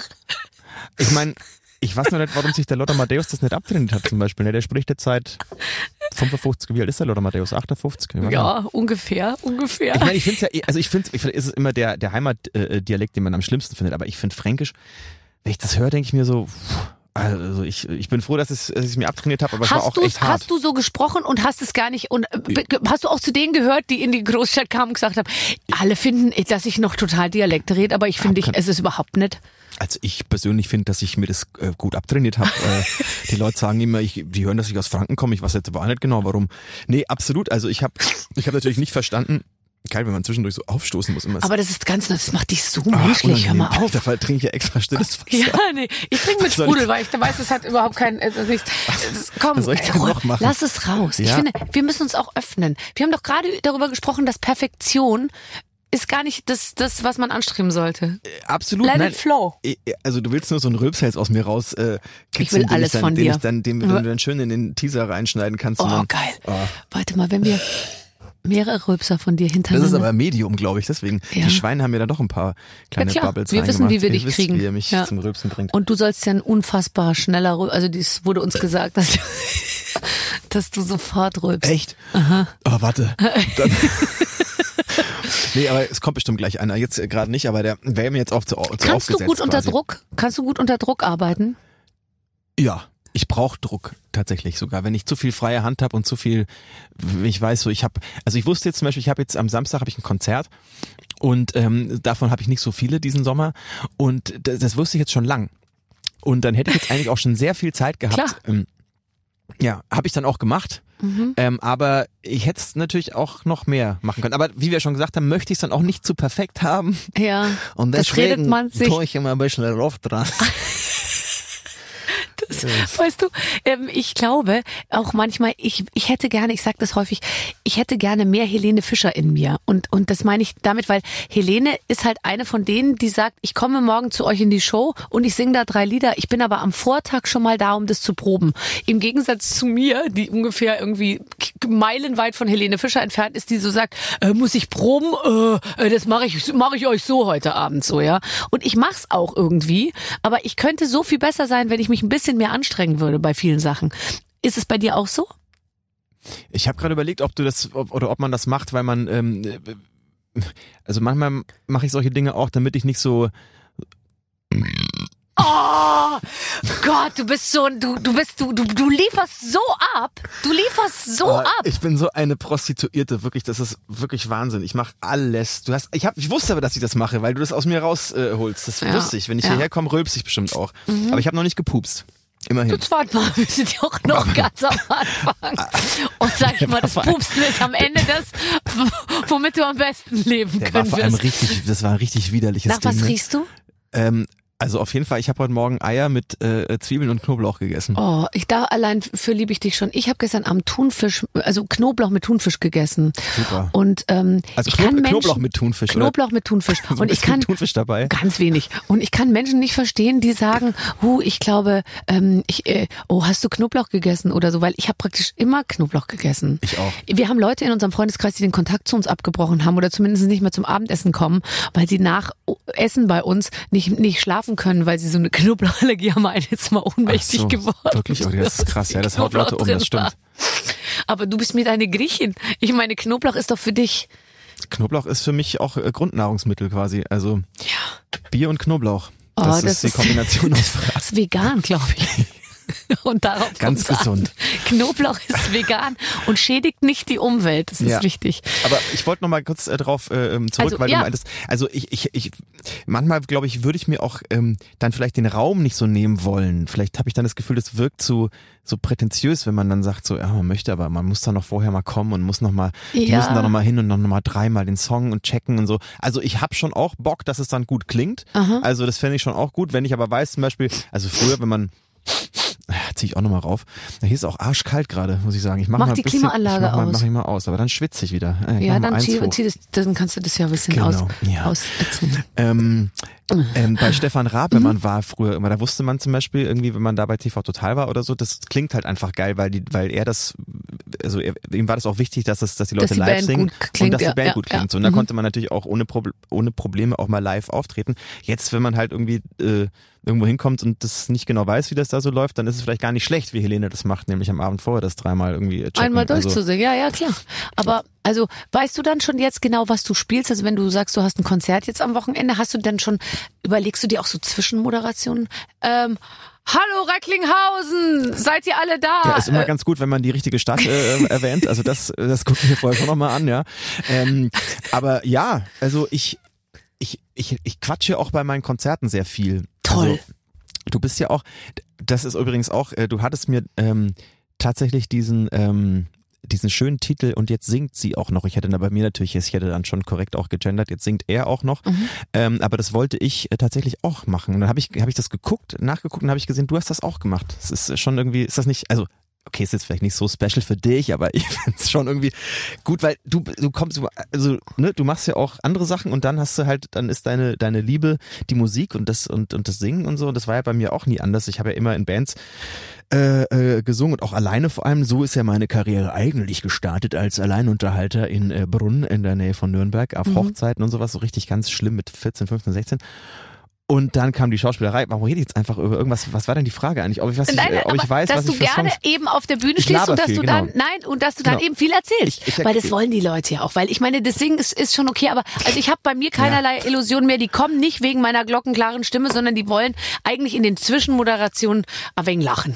Ich meine, ich weiß noch nicht, warum sich der Lothar Matthäus das nicht abtrainiert hat zum Beispiel. Ne? Der spricht jetzt seit 55, wie alt ist der Lothar Matthäus? 58? Ich weiß nicht. Ja, ungefähr, ungefähr. Ich meine, ich finde es ja, also ich finde es ist immer der, der Heimatdialekt, den man am schlimmsten findet, aber ich finde Fränkisch, wenn ich das höre, denke ich mir so, pff, also ich, ich bin froh, dass, es, dass ich es mir abtrainiert habe, aber es war auch Hast, echt hart. hast du so gesprochen und hast es gar nicht und äh, hast du auch zu denen gehört, die in die Großstadt kamen und gesagt haben, alle finden, dass ich noch total Dialekt rede, aber ich finde, ich, es ist überhaupt nicht. Also ich persönlich finde, dass ich mir das äh, gut abtrainiert habe. äh, die Leute sagen immer, ich, die hören, dass ich aus Franken komme. Ich weiß jetzt aber auch nicht genau, warum. Nee, absolut. Also ich habe ich hab natürlich nicht verstanden, geil, wenn man zwischendurch so aufstoßen muss. Immer Aber das ist ganz, das macht dich so Ah, menschlich, hör mal auf. Dafür trinke ich ja extra stilles Wasser. Ja, nee, ich trinke mit ich- Sprudel, weil ich weiß, es hat überhaupt kein, es ist nichts. Es- Komm, soll ich denn Ruhe, noch machen? lass es raus. Ich Ja. finde, wir müssen uns auch öffnen. Wir haben doch gerade darüber gesprochen, dass Perfektion ist gar nicht das, das, was man anstreben sollte. Absolut. Let nein. it flow. Eh, Also du willst nur so einen Rülpshals aus mir raus äh, kitzeln, Ich will den alles ich dann, von den dir. Ich dann, den, den du dann schön in den Teaser reinschneiden kannst. Oh, dann, geil. Oh. Warte mal, wenn wir mehrere Rülpser von dir Das hintereinander. ist aber Medium, glaube ich. Deswegen, Ja. die Schweine haben mir da doch ein paar kleine Ja, klar. Bubbles Wir wissen, wie wir dich wisst, kriegen. wie ihr mich Ja. zum Rülpsen bringt. Und du sollst ja ein unfassbar schneller Rülpser, also dies wurde uns gesagt, dass du, dass du sofort rülpst. Echt? Oh, warte. Dann nee, aber es kommt bestimmt gleich einer. Jetzt äh, gerade nicht, aber der wäre mir jetzt auch zu, zu Kannst du gut unter quasi. Druck? Kannst du gut unter Druck arbeiten? Ja, ich brauche Druck tatsächlich sogar. Wenn ich zu viel freie Hand habe und zu viel, ich weiß so, ich habe, also ich wusste jetzt zum Beispiel, ich habe jetzt am Samstag habe ich ein Konzert und ähm, davon habe ich nicht so viele diesen Sommer und das, das wusste ich jetzt schon lang. Und dann hätte ich jetzt eigentlich auch schon sehr viel Zeit gehabt. Klar. Ähm, ja, habe ich dann auch gemacht. Ähm, aber ich hätte es natürlich auch noch mehr machen können. Aber wie wir schon gesagt haben, möchte ich es dann auch nicht zu perfekt haben. Ja. Und das redet deswegen man sich. tue ich immer ein bisschen Luft dran. Max, weißt du, ähm, ich glaube auch manchmal, ich, ich hätte gerne, ich sage das häufig, ich hätte gerne mehr Helene Fischer in mir. Und, und das meine ich damit, weil Helene ist halt eine von denen, die sagt, ich komme morgen zu euch in die Show und ich singe da drei Lieder. Ich bin aber am Vortag schon mal da, um das zu proben. Im Gegensatz zu mir, die ungefähr irgendwie meilenweit von Helene Fischer entfernt ist, die so sagt, äh, muss ich proben? Äh, äh, das mache ich, mach ich euch so heute Abend so, ja. Und ich mach's auch irgendwie, aber ich könnte so viel besser sein, wenn ich mich ein bisschen mehr anstrengen würde bei vielen Sachen. Ist es bei dir auch so? Ich habe gerade überlegt, ob du das ob, oder ob man das macht, weil man ähm, äh, also manchmal mache ich solche Dinge auch, damit ich nicht so Oh Gott, du bist so, du, du bist, du, du, du lieferst so ab. Du lieferst so Ah, ab. Ich bin so eine Prostituierte, wirklich, das ist wirklich Wahnsinn. Ich mache alles. Du hast, ich hab, ich wusste aber, dass ich das mache, weil du das aus mir rausholst. Äh, holst. das Ja, wusste ich. Wenn ich ja. Mhm. hierher komme, rülps ich bestimmt auch. Aber ich habe noch nicht gepupst. Immerhin. Jetzt warte mal, wir sind ja auch noch ganz am Anfang. Und sag ich mal, das Pupsen ist am Ende das, womit du am besten leben Der war können vor allem wirst. richtig, das war ein richtig widerliches Nach Ding. was ne? riechst du? Ähm, also auf jeden Fall, ich habe heute Morgen Eier mit äh, Zwiebeln und Knoblauch gegessen. Oh, ich da allein für liebe ich dich schon. Ich habe gestern Abend Thunfisch, also Knoblauch mit Thunfisch gegessen. Super. Und ähm, Also ich Knob kann Menschen, Knoblauch mit Thunfisch, oder? Knoblauch mit Thunfisch. So Und ich kann Thunfisch dabei. Ganz wenig. Und ich kann Menschen nicht verstehen, die sagen, hu, ich glaube, ähm, ich, äh, oh, hast du Knoblauch gegessen oder so, weil ich habe praktisch immer Knoblauch gegessen. Ich auch. Wir haben Leute in unserem Freundeskreis, die den Kontakt zu uns abgebrochen haben oder zumindest nicht mehr zum Abendessen kommen, weil sie nach Essen bei uns nicht, nicht schlafen können, weil sie so eine Knoblauchallergie haben, einen jetzt mal ohnmächtig so, geworden. wirklich? Oh, das ist krass. Ja, das haut Leute um, das stimmt. Aber du bist mir eine Griechin. Ich meine, Knoblauch ist doch für dich. Knoblauch ist für mich auch äh, Grundnahrungsmittel quasi. Also Ja. Bier und Knoblauch. Oh, Das, das ist die Kombination aus Das ist vegan, glaube ich. Und darauf Ganz kommt's an. gesund. Knoblauch ist vegan und schädigt nicht die Umwelt. Das ist Ja. wichtig. Aber ich wollte noch mal kurz äh, drauf äh, ähm, zurück, Also, weil ja. du meintest, also ich, ich, ich manchmal glaube ich, würde ich mir auch ähm, dann vielleicht den Raum nicht so nehmen wollen. Vielleicht habe ich dann das Gefühl, das wirkt so so prätentiös, wenn man dann sagt so, ja, man möchte, aber man muss da noch vorher mal kommen und muss noch mal, die Ja. müssen da noch mal hin und noch mal dreimal den Song und checken und so. Also ich habe schon auch Bock, dass es dann gut klingt. Aha. Also das fände ich schon auch gut, wenn ich aber weiß zum Beispiel, also früher, wenn man Zieh ich auch nochmal rauf. Hier ist auch arschkalt gerade, muss ich sagen. Ich mach, Mach mal die bisschen, Klimaanlage ich mach mal, aus. Mach ich mal aus, aber dann schwitze ich wieder. Ich Ja, dann zieh, zieh das, dann kannst du das ja ein bisschen Genau, aus, ja. ausetzen. Ähm, ähm, bei Stefan Raab, Mhm. wenn man war früher immer, da wusste man zum Beispiel irgendwie, wenn man da bei TV Total war oder so, das klingt halt einfach geil, weil die, weil er das, also er, ihm war das auch wichtig, dass das, dass die Leute Dass die live Band singen klingt, und dass ja, die Band ja, gut ja. klingt. So, und da Mhm. konnte man natürlich auch ohne, Proble ohne Probleme auch mal live auftreten. Jetzt, wenn man halt irgendwie äh, irgendwo hinkommt und das nicht genau weiß, wie das da so läuft, dann ist es vielleicht gar nicht schlecht, wie Helene das macht, nämlich am Abend vorher das dreimal irgendwie checken. Einmal Also, durchzusingen, ja, ja, klar. Aber also weißt du dann schon jetzt genau, was du spielst? Also wenn du sagst, du hast ein Konzert jetzt am Wochenende, hast du dann schon, überlegst du dir auch so Zwischenmoderationen? Ähm, Hallo Recklinghausen, seid ihr alle da? Ja, ist immer Äh, ganz gut, wenn man die richtige Stadt äh, erwähnt. Also das, das gucken wir vorher schon nochmal an, ja. Ähm, aber ja, also ich, ich, ich, ich quatsche auch bei meinen Konzerten sehr viel. Toll. Also, du bist ja auch, das ist übrigens auch, äh, du hattest mir ähm, tatsächlich diesen, ähm, diesen schönen Titel und jetzt singt sie auch noch. Ich hätte da bei mir natürlich, ich hätte dann schon korrekt auch gegendert, jetzt singt er auch noch. Mhm. Ähm, aber das wollte ich äh, tatsächlich auch machen. Und dann habe ich, hab ich das geguckt, nachgeguckt und habe ich gesehen, du hast das auch gemacht. Es ist schon irgendwie, ist das nicht, also okay, ist jetzt vielleicht nicht so special für dich, aber ich finde es schon irgendwie gut, weil du, du kommst, also, ne, du machst ja auch andere Sachen und dann hast du halt, dann ist deine, deine Liebe die Musik und das, und, und das Singen und so. Und das war ja bei mir auch nie anders. Ich habe ja immer in Bands äh, äh, gesungen und auch alleine vor allem. So ist ja meine Karriere eigentlich gestartet als Alleinunterhalter in äh, Brunn in der Nähe von Nürnberg auf Hochzeiten und sowas. So richtig ganz schlimm mit 14, 15, 16. Und dann kam die Schauspielerei. Warum rede ich jetzt einfach über irgendwas? Was war denn die Frage eigentlich? Ob ich, was ich, Nein, äh, ob ich weiß, dass was du ich gerne Songs... eben auf der Bühne Ich stehst und dass viel, du genau. dann nein und dass du dann Genau. eben viel erzählst, Ich- ich- weil das wollen die Leute ja auch, weil ich meine, das Singen ist, ist schon okay, aber also ich habe bei mir keinerlei Illusionen mehr, die kommen nicht wegen meiner glockenklaren Stimme, sondern die wollen eigentlich in den Zwischenmoderationen ein wenig lachen.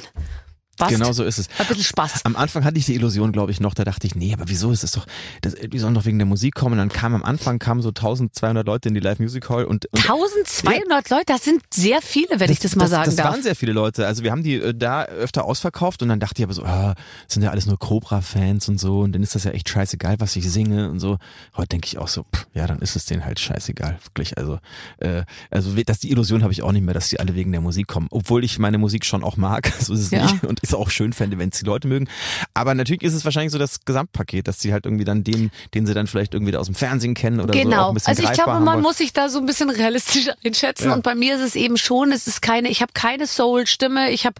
Spaß. Genau so ist es. Ein bisschen Spaß. Am Anfang hatte ich die Illusion, glaube ich, noch, da dachte ich, nee, aber wieso ist das doch, das, die sollen doch wegen der Musik kommen. Und dann kam am Anfang kamen so 1200 Leute in die Live Music Hall und, und 1200 Leute, das sind sehr viele, wenn ich das mal sagen das darf. waren sehr viele Leute. Also wir haben die äh, da öfter ausverkauft und dann dachte ich aber so, ah, das sind ja alles nur Cobra-Fans und so und dann ist das ja echt scheißegal, was ich singe und so. Heute denke ich auch so, pff, ja, dann ist es denen halt scheißegal, wirklich. Also, äh, also dass die Illusion habe ich auch nicht mehr, dass die alle wegen der Musik kommen, obwohl ich meine Musik schon auch mag, so ist es Ja. nicht und ist auch schön fände, wenn es die Leute mögen. Aber natürlich ist es wahrscheinlich so das Gesamtpaket, dass sie halt irgendwie dann den, den sie dann vielleicht irgendwie aus dem Fernsehen kennen oder so Genau. ein bisschen Also ich glaube, man muss sich da so ein bisschen realistisch einschätzen. Ja. Und bei mir ist es eben schon, es ist keine, ich habe keine Soul-Stimme, ich habe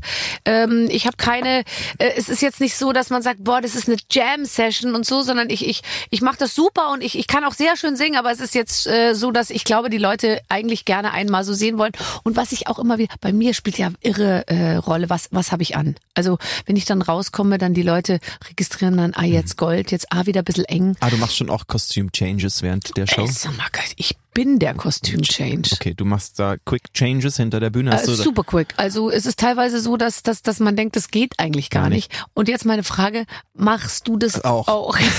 ähm, ich habe keine, äh, es ist jetzt nicht so, dass man sagt, boah, das ist eine Jam-Session und so, sondern ich, ich, ich mache das super und ich, ich kann auch sehr schön singen, aber es ist jetzt äh, so, dass ich glaube, die Leute eigentlich gerne einmal so sehen wollen. Und was ich auch immer wieder, bei mir spielt ja irre äh, Rolle, was, was habe ich an? Also wenn ich dann rauskomme, dann die Leute registrieren dann, ah, jetzt Gold, jetzt ah, wieder ein bisschen eng. Ah, du machst schon auch Costume-Changes während der Show? Ey, sag mal, ich bin der Kostüm-Change. Okay, du machst da Quick Changes hinter der Bühne. Hast Äh, super quick. Also es ist teilweise so, dass, dass, dass man denkt, das geht eigentlich gar, Gar nicht. Und jetzt meine Frage, machst du das Auch.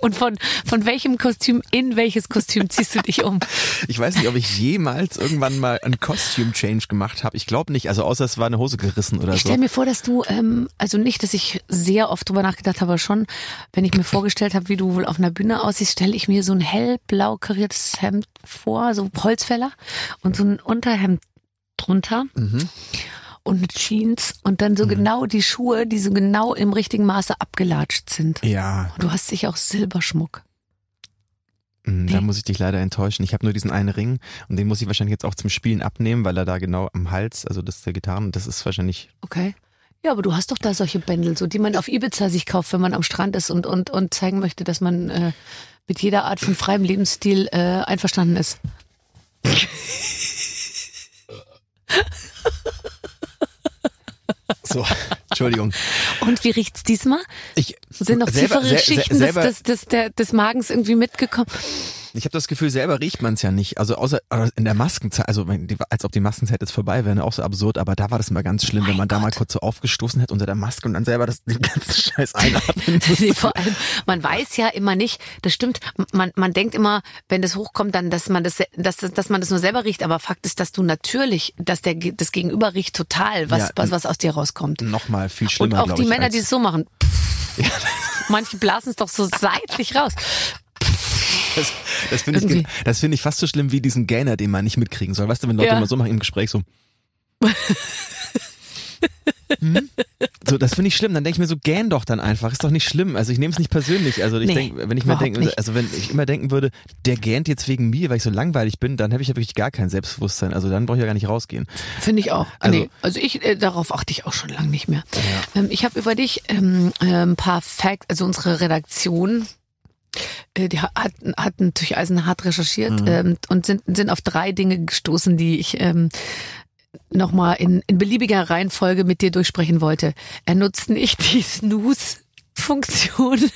Und von, von welchem Kostüm in welches Kostüm ziehst du dich um? Ich weiß nicht, ob ich jemals irgendwann mal einen Costume Change gemacht habe. Ich glaube nicht. Also außer es war eine Hose gerissen oder Ich so. stelle mir vor, dass du, ähm, also nicht, dass ich sehr oft drüber nachgedacht habe, aber schon, wenn ich mir vorgestellt habe, wie du wohl auf einer Bühne aussiehst, stelle ich mir so ein hellblau kariertes Hemd vor, so Holzfäller und so ein Unterhemd drunter. Mhm. Und eine Jeans und dann so genau die Schuhe, die so genau im richtigen Maße abgelatscht sind. Ja, Du hast sicher auch Silberschmuck. mh, da muss ich dich leider enttäuschen. Ich habe nur diesen einen Ring und den muss ich wahrscheinlich jetzt auch zum Spielen abnehmen, weil er da genau am Hals, also das ist der Gitarren, das ist wahrscheinlich. Okay. Ja, aber du hast doch da solche Bändel, so die man auf Ibiza sich kauft, wenn man am Strand ist und und und zeigen möchte, dass man äh, mit jeder Art von freiem Lebensstil äh, einverstanden ist. So, Entschuldigung. Und wie riecht's diesmal? Ich Sind noch selber- tiefere sel- Schichten des, selber, des, des, der, des Magens irgendwie mitgekommen? Ich habe das Gefühl, selber riecht man es ja nicht. Also außer in der Maskenzeit, also als ob die Maskenzeit jetzt vorbei wäre, ne, auch so absurd, aber da war das immer ganz schlimm, wenn man da mal kurz so aufgestoßen hätte unter der Maske und dann selber das, den ganzen Scheiß einatmen Nee, vor allem, man weiß ja immer nicht, das stimmt, man, man denkt immer, wenn das hochkommt, dann, dass man das, dass, dass man das nur selber riecht, aber Fakt ist, dass du natürlich, dass der, das Gegenüber riecht total, was, Ja, was, was aus dir rauskommt. Noch mal viel Und schlimmer, auch glaub die ich, Männer, die es so machen. Manche blasen es doch so seitlich raus. Das, das finde ich, das finde ich fast so schlimm wie diesen Gainer, den man nicht mitkriegen soll. Weißt du, wenn Leute Ja. immer so machen im Gespräch so. Hm? So, das finde ich schlimm. Dann denke ich mir so, gähn doch dann einfach. Ist doch nicht schlimm. Also ich nehme es nicht persönlich. Also ich Nee, denk, wenn ich mir denke, also wenn ich immer denken würde, der gähnt jetzt wegen mir, weil ich so langweilig bin, dann habe ich ja wirklich gar kein Selbstbewusstsein. Also dann brauche ich ja gar nicht rausgehen. Finde ich auch. Also- nee, also ich, äh, darauf achte ich auch schon lange nicht mehr. Ähm, ich habe über dich ähm, äh, ein paar Facts, also unsere Redaktion, die ha- hat, hat natürlich eisenhart recherchiert ähm, und sind, sind auf drei Dinge gestoßen, die ich ähm, nochmal in, in beliebiger Reihenfolge mit dir durchsprechen wollte. Er nutzt nicht die Snooze-Funktion.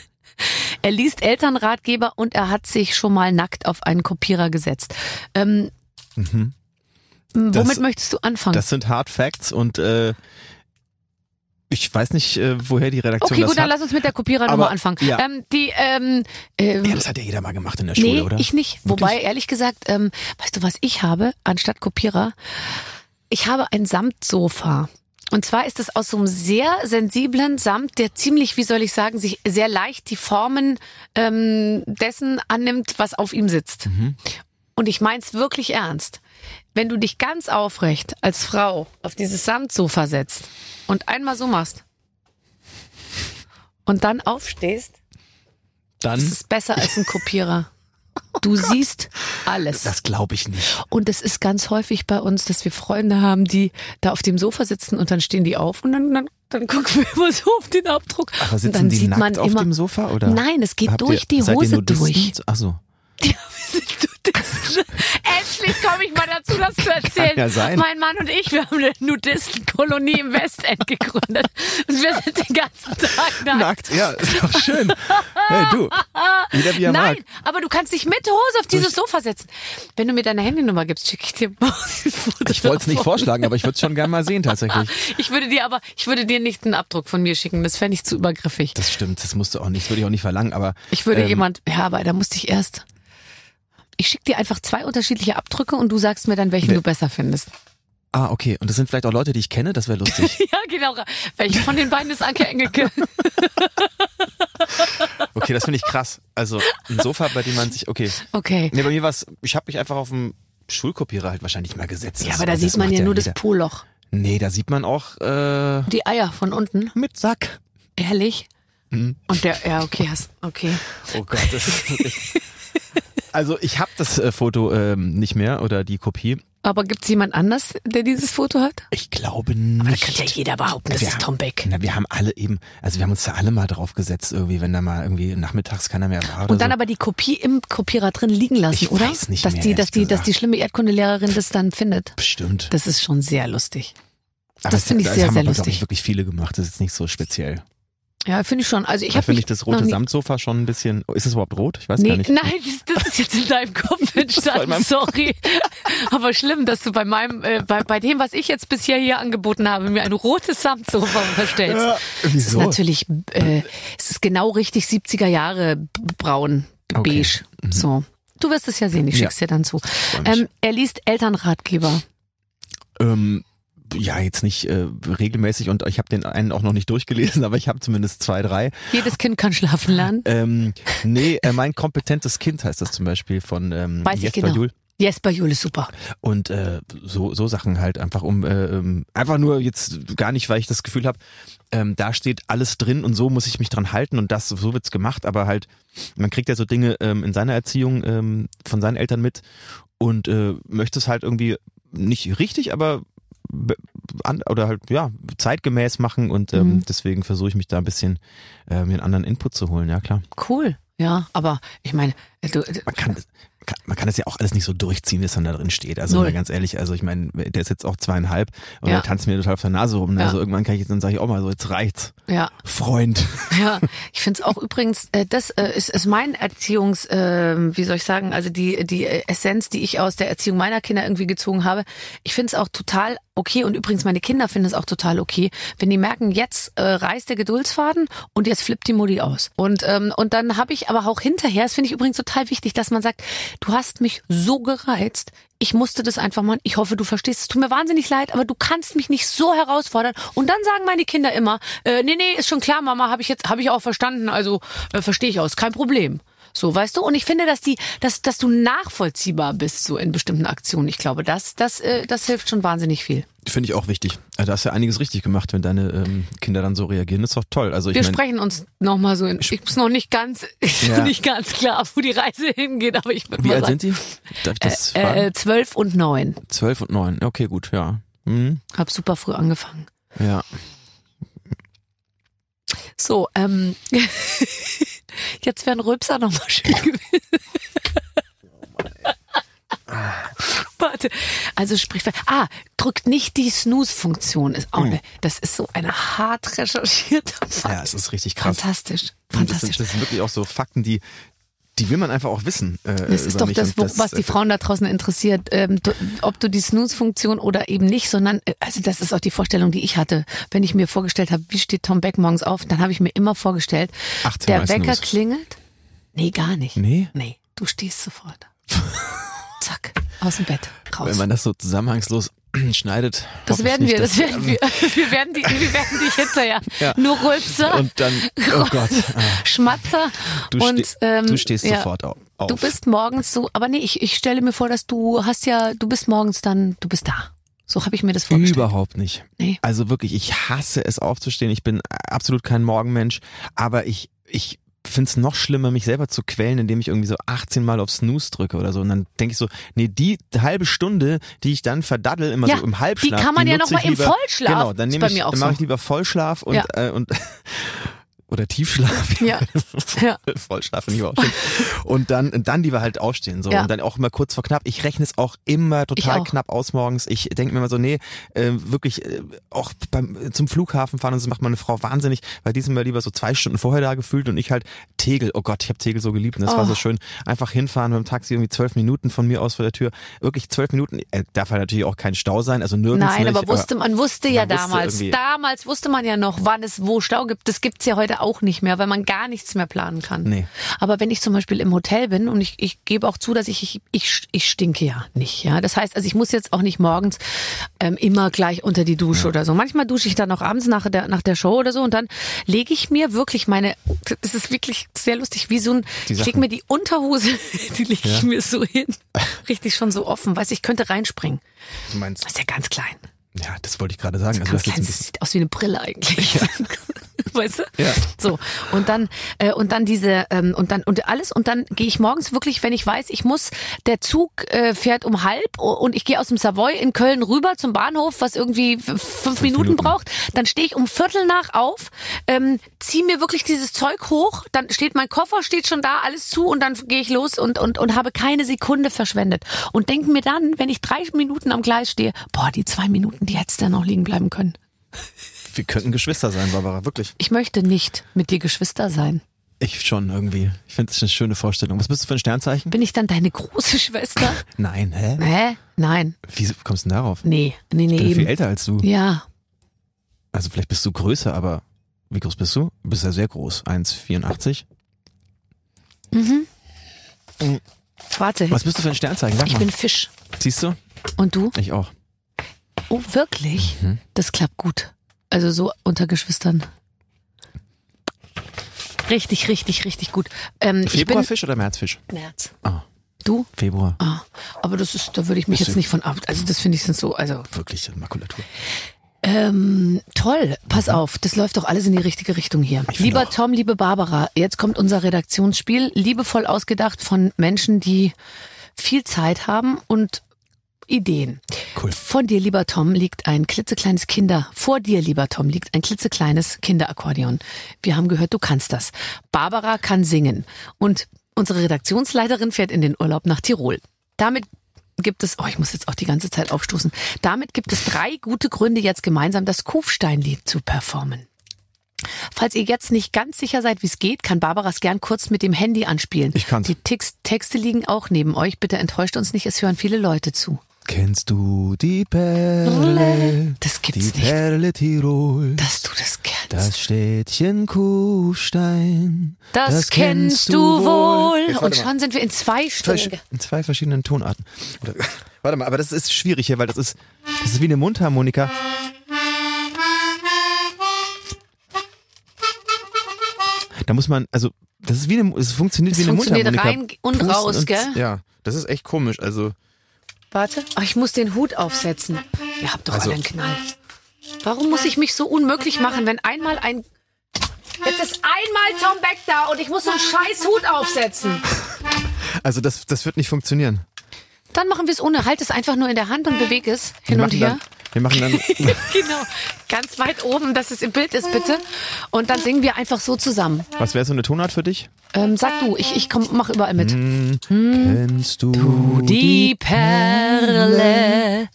Er liest Elternratgeber und er hat sich schon mal nackt auf einen Kopierer gesetzt. Ähm, Mhm. womit möchtest du anfangen? Das sind Hard Facts und äh, ich weiß nicht, äh, woher die Redaktion Okay, das gut, dann hat. lass uns mit der Kopierernummer anfangen. ja. Ähm, die, ähm, ähm, ja, das hat ja jeder mal gemacht in der Schule, nee, oder? ich nicht. Wobei, ehrlich gesagt, ähm, weißt du, was ich habe anstatt Kopierer? Ich habe ein Samtsofa. Und zwar ist es aus so einem sehr sensiblen Samt, der ziemlich, wie soll ich sagen, sich sehr leicht die Formen ähm, dessen annimmt, was auf ihm sitzt. Mhm. Und ich mein's wirklich ernst. Wenn du dich ganz aufrecht als Frau auf dieses Samtsofa setzt und einmal so machst und dann aufstehst, Dann, ist besser als ein Kopierer. Du siehst alles. das glaube ich nicht. Und es ist ganz häufig bei uns, dass wir Freunde haben, die da auf dem Sofa sitzen und dann stehen die auf und dann, dann, dann gucken wir immer so auf den Abdruck. Aber und sitzen dann die sieht nackt man auf immer, dem Sofa oder? Nein, es geht durch ihr, die Hose durch. Ach so. Ja, wir sind Nudisten. Endlich komme ich mal dazu, das zu erzählen. ja sein. Mein Mann und ich, wir haben eine Nudistenkolonie im Westend gegründet. Und wir sind den ganzen Tag nackt. Nackt, ja, ist doch schön. Hey, du. Jeder wie er Nein, mag. aber du kannst dich mit Hose auf dieses Sofa setzen. Wenn du mir deine Handynummer gibst, schicke ich dir mal ein Foto Ich wollte es nicht vorschlagen, aber ich würde es schon gerne mal sehen tatsächlich. Ich würde dir aber, ich würde dir nicht einen Abdruck von mir schicken. Das fände ich zu übergriffig. Das stimmt, das musst du auch nicht, das würde ich auch nicht verlangen, aber Ich würde ähm, jemand, ja, aber da musste ich erst. Ich schicke dir einfach zwei unterschiedliche Abdrücke und du sagst mir dann, welchen Wer- du besser findest. Ah, okay. Und das sind vielleicht auch Leute, die ich kenne, das wäre lustig. Ja, genau. Welchen von den beiden ist Anke Engelke? Okay, das finde ich krass. Also ein Sofa, bei dem man sich, okay. Okay. Nee, bei mir war's, ich habe mich einfach auf dem Schulkopierer halt wahrscheinlich mal gesetzt. Ja, Das- aber da das sieht man ja nur das jeder. Po-Loch. Nee, da sieht man auch äh, Die Eier von unten. mit Sack. Ehrlich? Mhm. Und der, ja, okay, hast, okay. Oh Gott, das ist. Also ich habe das äh, Foto ähm, nicht mehr oder die Kopie. Aber gibt's jemand anders, der dieses Foto hat? Ich glaube Da nicht. kann ja jeder behaupten, das Wir ist haben- Tom Beck. Na, wir haben alle eben, also wir haben uns da alle mal drauf gesetzt, irgendwie, wenn da mal irgendwie nachmittags keiner mehr war. Und dann so. aber die Kopie im Kopierer drin liegen lassen, Ich oder? weiß nicht dass mehr, die, dass die, dass die schlimme Erdkundelehrerin das dann findet. Bestimmt. Das ist schon sehr lustig. Aber das es- finde ich sehr, sehr aber, lustig. Ich wirklich viele gemacht. Das ist jetzt nicht so speziell. Ja, finde ich schon. Also ich Da finde ich das rote Samtsofa schon ein bisschen. Ist es überhaupt rot? Ich weiß Nee, gar nicht. nein, das, das ist jetzt in deinem Kopf entstanden. Sorry. Aber schlimm, dass du bei meinem, äh, bei, bei dem, was ich jetzt bisher hier angeboten habe, mir ein rotes Samtsofa unterstellst. Ja, Es ist wieso? natürlich, äh, es ist genau richtig 70er Jahre braun, Okay. beige. So. Du wirst es ja sehen, ich Ja. schick's dir dann zu. Ähm, er liest Elternratgeber. Ähm, ja, jetzt nicht äh, regelmäßig und ich habe den einen auch noch nicht durchgelesen, aber ich habe zumindest zwei, drei. Jedes Kind kann schlafen lernen. Ähm, nee, äh, mein kompetentes Kind heißt das zum Beispiel von ähm, Weiß ich Jesper genau. Juhl. Jesper Juhl ist super. Und äh, so, so Sachen halt einfach um, äh, ähm, einfach nur jetzt gar nicht, weil ich das Gefühl habe, ähm, da steht alles drin und so muss ich mich dran halten und das, so wird's gemacht, aber halt, man kriegt ja so Dinge ähm, in seiner Erziehung ähm, von seinen Eltern mit und äh, möchte es halt irgendwie nicht richtig, aber be- an, oder halt ja zeitgemäß machen und ähm, Mhm. deswegen versuche ich mich da ein bisschen äh, mir einen anderen Input zu holen, ja klar. Cool. Ja, aber ich meine, äh, du, man kann, kann man kann das ja auch alles nicht so durchziehen, wie es dann da drin steht. Also Null. mal ganz ehrlich, also ich meine, der ist jetzt auch zweieinhalb und Ja. der tanzt mir total auf der Nase rum. Ne? Ja. Also irgendwann kann ich jetzt dann sage ich auch mal so, jetzt reicht's. ja. Freund. Ja, ich finde es auch übrigens, äh, das äh, ist, ist mein Erziehungs, äh, wie soll ich sagen, also die, die Essenz, die ich aus der Erziehung meiner Kinder irgendwie gezogen habe. Ich finde es auch total okay und übrigens meine Kinder finden es auch total okay, wenn die merken, jetzt äh, reißt der Geduldsfaden und jetzt flippt die Mutti aus. Und, ähm, und dann habe ich aber auch hinterher, das finde ich übrigens total wichtig, dass man sagt, du hast mich so gereizt, ich musste das einfach mal, ich hoffe, du verstehst, es tut mir wahnsinnig leid, aber du kannst mich nicht so herausfordern. Und dann sagen meine Kinder immer, äh, nee, nee, ist schon klar, Mama, habe ich jetzt, habe ich auch verstanden, also äh, verstehe ich aus, kein Problem. So, weißt du? Und ich finde, dass die, dass, dass du nachvollziehbar bist, so in bestimmten Aktionen. Ich glaube, das, das, äh, das hilft schon wahnsinnig viel. Finde ich auch wichtig. Also da hast ja einiges richtig gemacht, wenn deine ähm, Kinder dann so reagieren. Das ist doch toll. Also ich Wir meine, sprechen uns nochmal so in, ich ist noch nicht ganz, Ja. nicht ganz klar, wo die Reise hingeht, aber ich würde wie alt sagen, sind die? Darf ich das äh, äh, zwölf und neun. Zwölf und neun. Okay, gut, ja. Mhm. Hab super früh angefangen. Ja. So, ähm, jetzt wäre ein Rülpser nochmal schön gewesen. Warte, also sprich, ah, drückt nicht die Snooze-Funktion, ist auch ne, das ist so eine hart recherchierte Fakt. Ja, es ist richtig krass. Fantastisch, Und Das fantastisch. sind, das sind wirklich auch so Fakten, die, die will man einfach auch wissen. Äh, Das ist doch das, wo, was die äh, Frauen da draußen interessiert, ähm, du, ob du die Snooze-Funktion oder eben nicht, sondern, äh, also das ist auch die Vorstellung, die ich hatte. Wenn ich mir vorgestellt habe, wie steht Tom Beck morgens auf, dann habe ich mir immer vorgestellt, 18 der Wecker Snooze. klingelt. Nee, gar nicht. Nee? Nee, du stehst sofort. Zack, aus dem Bett, raus. Wenn man das so zusammenhangslos schneidet. das werden wir, das werden wir. Wir werden, die, wir werden dich hinterher. Ja. Nur Rülpser, Und dann, oh Gott, ah, Schmatzer du, und ste ähm, du stehst ja. sofort au- auf. Du bist morgens so, aber nee, ich, ich stelle mir vor, dass du hast ja, du bist morgens dann, du bist da. So habe ich mir das vorgestellt. Überhaupt nicht. Nee. Also wirklich, ich hasse es aufzustehen. Ich bin absolut kein Morgenmensch, aber ich, ich finde es noch schlimmer, mich selber zu quälen, indem ich irgendwie so 18 Mal auf Snooze drücke oder so. Und dann denke ich so, nee, die halbe Stunde, die ich dann verdaddel, immer Ja, so im Halbschlaf. die kann man ja nutze noch mal ich im Vollschlaf. Genau, dann nehme ich, dann mache so. ich lieber Vollschlaf und, Ja. äh, und oder Tiefschlaf. Ja. ja. Vollschlaf finde ich auch schön. Und dann, dann lieber halt aufstehen so Ja. und dann auch immer kurz vor knapp. Ich rechne es auch immer total auch. knapp aus morgens. Ich denke mir immer so, nee, äh, wirklich äh, auch beim zum Flughafen fahren und so macht meine Frau wahnsinnig, weil die sind mir lieber so zwei Stunden vorher da gefühlt und ich halt Tegel. Oh Gott, ich habe Tegel so geliebt und das war Oh. so schön. Einfach hinfahren mit dem Taxi irgendwie zwölf Minuten von mir aus vor der Tür. Wirklich zwölf Minuten. Äh, darf halt natürlich auch kein Stau sein, also nirgends Nein, nicht, aber wusste, man wusste ja man wusste damals. irgendwie- Damals wusste man ja noch, wann es wo Stau gibt. Das gibt's ja heute auch nicht mehr, weil man gar nichts mehr planen kann. Nee. Aber wenn ich zum Beispiel im Hotel bin und ich, ich gebe auch zu, dass ich, ich, ich, ich stinke ja nicht. Ja, Das heißt, also ich muss jetzt auch nicht morgens ähm, immer gleich unter die Dusche oder so. Manchmal dusche ich dann auch abends nach der, nach der Show oder so und dann lege ich mir wirklich meine, das ist wirklich sehr lustig, wie so ein, ich lege mir die Unterhose, die lege ich Ja. mir so hin. Richtig schon so offen. Weiß ich könnte reinspringen. Du meinst, Das ist ja ganz klein. ja, das wollte ich gerade sagen. Also Ganz das ist klein, ein das sieht aus wie eine Brille eigentlich. Weißt du? Ja. So und dann äh, und dann diese ähm, und dann und alles und dann gehe ich morgens wirklich, wenn ich weiß, ich muss, der Zug äh, fährt um halb und ich gehe aus dem Savoy in Köln rüber zum Bahnhof, was irgendwie fünf, Minuten, Minuten. braucht, dann stehe ich um Viertel nach auf, ähm, ziehe mir wirklich dieses Zeug hoch, dann steht mein Koffer, steht schon da, alles zu und dann gehe ich los und und und habe keine Sekunde verschwendet und denke mir dann, wenn ich drei Minuten am Gleis stehe, boah, die zwei Minuten, die hättest du noch liegen bleiben können. Wir könnten Geschwister sein, Barbara, wirklich. Ich möchte nicht mit dir Geschwister sein. Ich schon irgendwie. Ich finde es eine schöne Vorstellung. Was bist du für ein Sternzeichen? Bin ich dann deine große Schwester? Nein, hä? Hä? Nein. Wie kommst du denn darauf? Nee, nee, nee. Ich bin viel Eben. älter als du. Ja. Also vielleicht bist du größer, aber wie groß bist du? Du bist ja sehr groß. 1,84. Warte, Was bist du für ein Sternzeichen? Sag ich mal. bin Fisch. Siehst du? Und du? Ich auch. Oh, wirklich? Mhm. Das klappt gut. Also so unter Geschwistern. Richtig, richtig, richtig gut. Ähm, Februarfisch oder Märzfisch? März. Ah, Du? Februar. Ah, aber das ist, da würde ich mich Bist jetzt nicht von ab. Also das finde ich sind so, also Wirklich Makulatur. Ähm, toll, pass auf, das läuft doch alles in die richtige Richtung hier. Mhm. Lieber auch. Tom, liebe Barbara, jetzt kommt unser Redaktionsspiel, liebevoll ausgedacht von Menschen, die viel Zeit haben und Ideen. Cool. Von dir, lieber Tom, liegt ein klitzekleines Kinder. Vor dir, lieber Tom, liegt ein klitzekleines Kinderakkordeon. Wir haben gehört, du kannst das. Barbara kann singen. Und unsere Redaktionsleiterin fährt in den Urlaub nach Tirol. Damit gibt es, oh, ich muss jetzt auch die ganze Zeit aufstoßen. Damit gibt es drei gute Gründe, jetzt gemeinsam das Kufsteinlied zu performen. Falls ihr jetzt nicht ganz sicher seid, wie es geht, kann Barbaras gern kurz mit dem Handy anspielen. Ich kann's. Die Text Texte liegen auch neben euch. Bitte enttäuscht uns nicht, es hören viele Leute zu. Kennst du die Perle? Das Die gibt's nicht, Perle Tirol. dass du das kennst. Das Städtchen Kufstein. Das, kennst du wohl. Und mal. schon sind wir in zwei Stunden. in zwei verschiedenen Tonarten. Oder, warte mal, aber das ist schwierig hier, weil das ist, das ist wie eine Mundharmonika. Da muss man, also, das ist wie eine, es funktioniert Es wie eine funktioniert Mundharmonika. rein und Pusten raus, gell? Ja, das ist echt komisch. Also, Warte. Ach, ich muss den Hut aufsetzen. Ihr habt doch Also- alle einen Knall. Warum muss ich mich so unmöglich machen, wenn einmal ein... Jetzt ist einmal Tom Beck da und ich muss so einen scheiß Hut aufsetzen. also das, das wird nicht funktionieren. Dann machen wir es ohne. Halt es einfach nur in der Hand und bewege es hin wir und her. Dann, wir machen dann, Genau. Ganz weit oben, dass es im Bild ist, bitte. Und dann singen wir einfach so zusammen. was wäre so eine Tonart für dich? Ähm, sag du, ich, ich komm, mach überall mit. Kennst du Die Perle,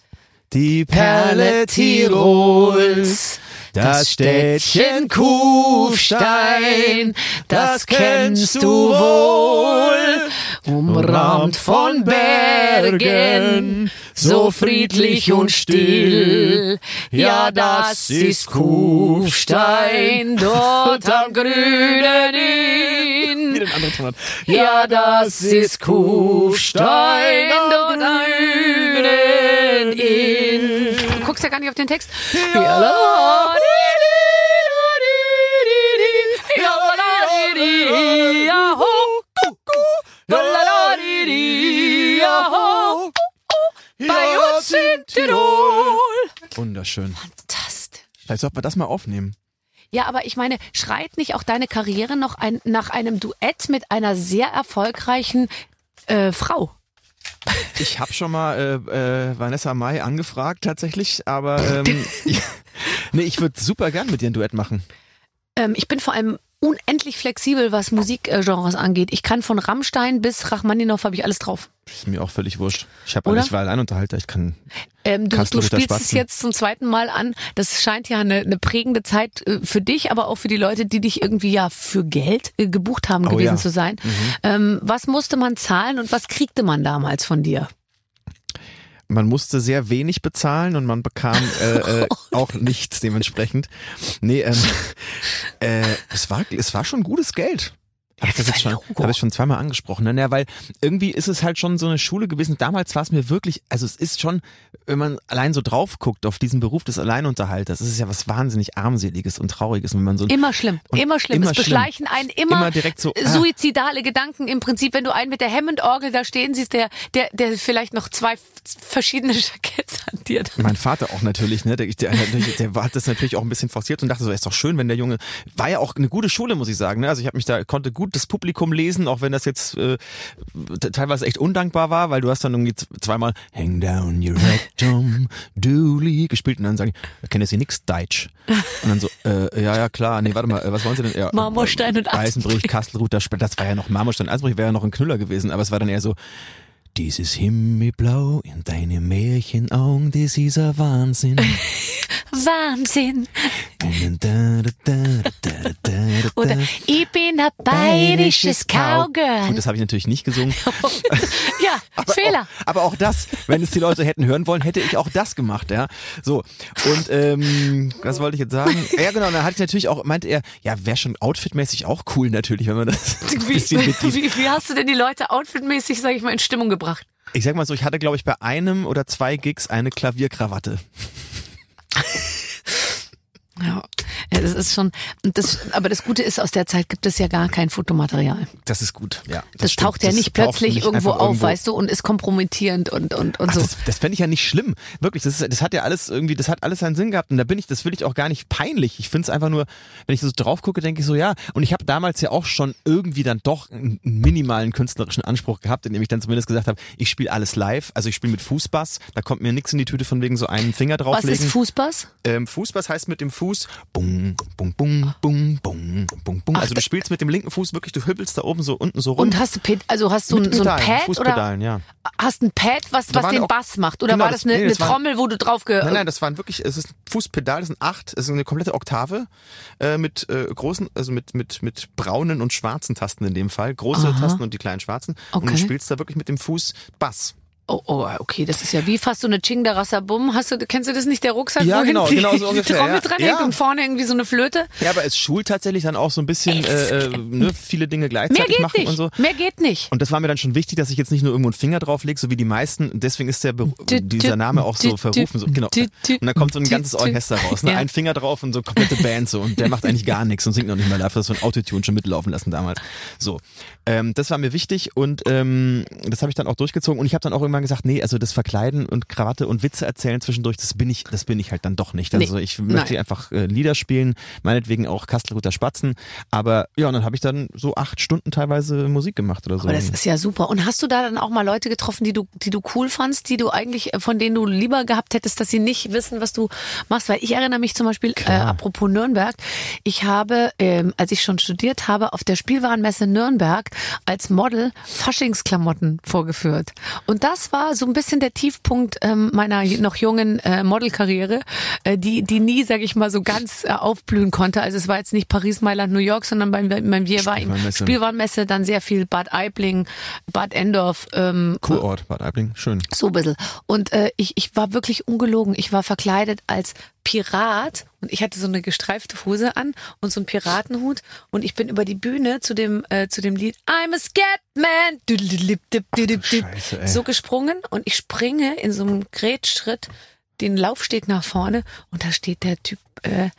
die Perle Tirols, Das Städtchen Kufstein, das kennst du wohl, umrahmt von Bergen, so friedlich und still. Ja, das ist Kufstein, dort am grünen Inn. Ja, das ist Kufstein, dort am grünen Inn. Du guckst ja gar nicht auf den Text. Ja, bei uns in Tirol. Wunderschön. Fantastisch. Vielleicht sollte man das mal aufnehmen. Ja, aber ich meine, schreit nicht auch deine Karriere noch ein, nach einem Duett mit einer sehr erfolgreichen äh, Frau? Ich habe schon mal äh, äh, Vanessa Mai angefragt tatsächlich, aber ähm, ich, nee, ich würde super gern mit dir ein Duett machen. Ähm, ich bin vor allem unendlich flexibel, was Musikgenres angeht. Ich kann von Rammstein bis Rachmaninoff habe ich alles drauf. Ist mir auch völlig wurscht. Ich habe Oder? ich war Alleinunterhalter, ich kann Ähm, du, du spielst es jetzt zum zweiten Mal an. Das scheint ja eine, eine prägende Zeit äh, für dich, aber auch für die Leute, die dich irgendwie ja für Geld äh, gebucht haben Oh gewesen ja. Mhm. zu sein. Ähm, was musste man zahlen und was kriegte man damals von dir? Man musste sehr wenig bezahlen und man bekam äh, äh, auch nichts dementsprechend. Nee, ähm, äh, es war es war schon gutes Geld. Hab ich das schon, habe ich schon zweimal angesprochen, ne? Ja, weil irgendwie ist es halt schon so eine Schule gewesen. Damals war es mir wirklich, also es ist schon, wenn man allein so drauf guckt auf diesen Beruf des Alleinunterhalters, ist es ja was wahnsinnig armseliges und trauriges, wenn man so Immer schlimm, immer schlimm. immer es beschleichen einen immer, Immer direkt so, ah. suizidale Gedanken. Im Prinzip, wenn du einen mit der Hammond-Orgel da stehen siehst, der, der, der vielleicht noch zwei verschiedene Jacketts an dir hat. Mein Vater auch natürlich, ne? Der, der, der, der hat das natürlich auch ein bisschen forciert und dachte so, ist doch schön, wenn der Junge war ja auch eine gute Schule, muss ich sagen. Ne? Also ich habe mich da konnte gut das Publikum lesen, auch wenn das jetzt äh, teilweise echt undankbar war, weil du hast dann irgendwie zweimal Hang down your Tom Dooley gespielt und dann sagen, da kennen Sie nix Deutsch. Und dann so, äh, ja, ja, klar, nee, warte mal, äh, was wollen Sie denn? Ja, Marmorstein und Eisenbrich. Kastelruth, das, das war ja noch Marmorstein, Eisenbrich wäre ja noch ein Knüller gewesen, aber es war dann eher so, dieses Himmelblau in deine Märchenaugen, das ist ein Wahnsinn. Wahnsinn. Oder ich bin ein bayerisches Cowgirl. Gut, das habe ich natürlich nicht gesungen. Ja, Fehler. Auch, aber auch das, wenn es die Leute hätten hören wollen, hätte ich auch das gemacht, ja. So. Und ähm, was wollte ich jetzt sagen? Ja, genau, dann hatte ich natürlich auch, meinte er, ja, wäre schon outfitmäßig auch cool natürlich, wenn man das Wie, wie, wie hast du denn die Leute outfitmäßig, sag ich mal, in Stimmung gebracht? Ich sag mal so, ich hatte, glaube ich, bei einem oder zwei Gigs eine Klavierkrawatte. Ja, ja das ist schon, das, aber das Gute ist, aus der Zeit gibt es ja gar kein Fotomaterial. Das ist gut, ja. Das, stimmt. taucht ja Das nicht plötzlich nicht irgendwo auf, weißt du, und ist kompromittierend und, und, und Ach, so. das das fände ich ja nicht schlimm. Wirklich, das, ist, das hat ja alles irgendwie, das hat alles seinen Sinn gehabt. Und da bin ich, das will ich auch gar nicht peinlich. Ich finde es einfach nur, wenn ich so drauf gucke, denke ich so, ja. Und ich habe damals ja auch schon irgendwie dann doch einen minimalen künstlerischen Anspruch gehabt, indem ich dann zumindest gesagt habe, ich spiele alles live. Also ich spiele mit Fußbass, da kommt mir nichts in die Tüte von wegen so einen Finger Was drauflegen. ist Fußbass? Ähm, Fußbass heißt mit dem Fuß bung, bung, bung, bung, bung, bung, bung. Also du spielst mit dem linken Fuß wirklich, du hüppelst da oben so unten so rum. Und hast du, also hast du mit ein, so ein Pedalen, Pad oder Fußpedalen, ja. hast ein Pad, was, was waren den auch- Bass macht? Oder Genau, war das- das eine, nee, eine das war- Trommel, wo du drauf ge Nein, nein, das waren wirklich, es ist ein Fußpedal, das sind acht, es ist eine komplette Oktave äh, mit äh, großen, also mit, mit, mit braunen und schwarzen Tasten in dem Fall. Große Aha. Tasten und die kleinen schwarzen. Und du Okay. spielst da wirklich mit dem Fuß Bass. Oh, oh, okay, das ist ja wie fast so eine Chingda Rassabum. Hast du, kennst du das nicht, der Rucksack, Ja, genau, genau die, so die ungefähr, Trommel ja. dran Ja. hängt und vorne irgendwie so eine Flöte? Ja, aber es schult tatsächlich dann auch so ein bisschen äh, äh, ne, viele Dinge Mehr gleichzeitig geht machen nicht. und so. Mehr geht nicht. Und das war mir dann schon wichtig, dass ich jetzt nicht nur irgendwo einen Finger drauflege, so wie die meisten. Und deswegen ist der Be Du- dieser Name auch so du- verrufen. So, genau. du- Und dann kommt so ein ganzes Orchester raus. Ne? Ja. Ein Finger drauf und so komplette Band so. Und der macht eigentlich gar nichts und singt noch nicht mal live. Das so ein Autotune schon mitlaufen lassen damals. So. Ähm, das war mir wichtig und ähm, das habe ich dann auch durchgezogen. Und ich habe dann auch irgendwann gesagt, nee, also das Verkleiden und Krawatte und Witze erzählen zwischendurch, das bin ich, das bin ich halt dann doch nicht. Also Nee. ich möchte Nein. einfach äh, Lieder spielen, meinetwegen auch Kastelruther Spatzen. Aber ja, und dann habe ich dann so acht Stunden teilweise Musik gemacht oder so. Aber das ist ja super. Und hast du da dann auch mal Leute getroffen, die du, die du cool fandst, die du eigentlich, äh, von denen du lieber gehabt hättest, dass sie nicht wissen, was du machst? Weil ich erinnere mich zum Beispiel, äh, apropos Nürnberg, ich habe, ähm, als ich schon studiert habe, auf der Spielwarenmesse Nürnberg als Model Faschingsklamotten vorgeführt. Und das war so ein bisschen der Tiefpunkt ähm, meiner noch jungen äh, Modelkarriere, äh, die, die nie, sage ich mal, so ganz äh, aufblühen konnte. Also es war jetzt nicht Paris, Mailand, New York, sondern beim, beim wir war im Spielwarenmesse. Dann sehr viel Bad Aibling, Bad Endorf, ähm, Kurort, Bad Aibling, schön. so ein bisschen. Und äh, ich, ich war wirklich ungelogen. Ich war verkleidet als Pirat und ich hatte so eine gestreifte Hose an und so einen Piratenhut und ich bin über die Bühne zu dem äh, zu dem Lied I'm a Scatman Scheiße, ey. so gesprungen und ich springe in so einem Gretschritt den Laufsteg nach vorne und da steht der Typ äh,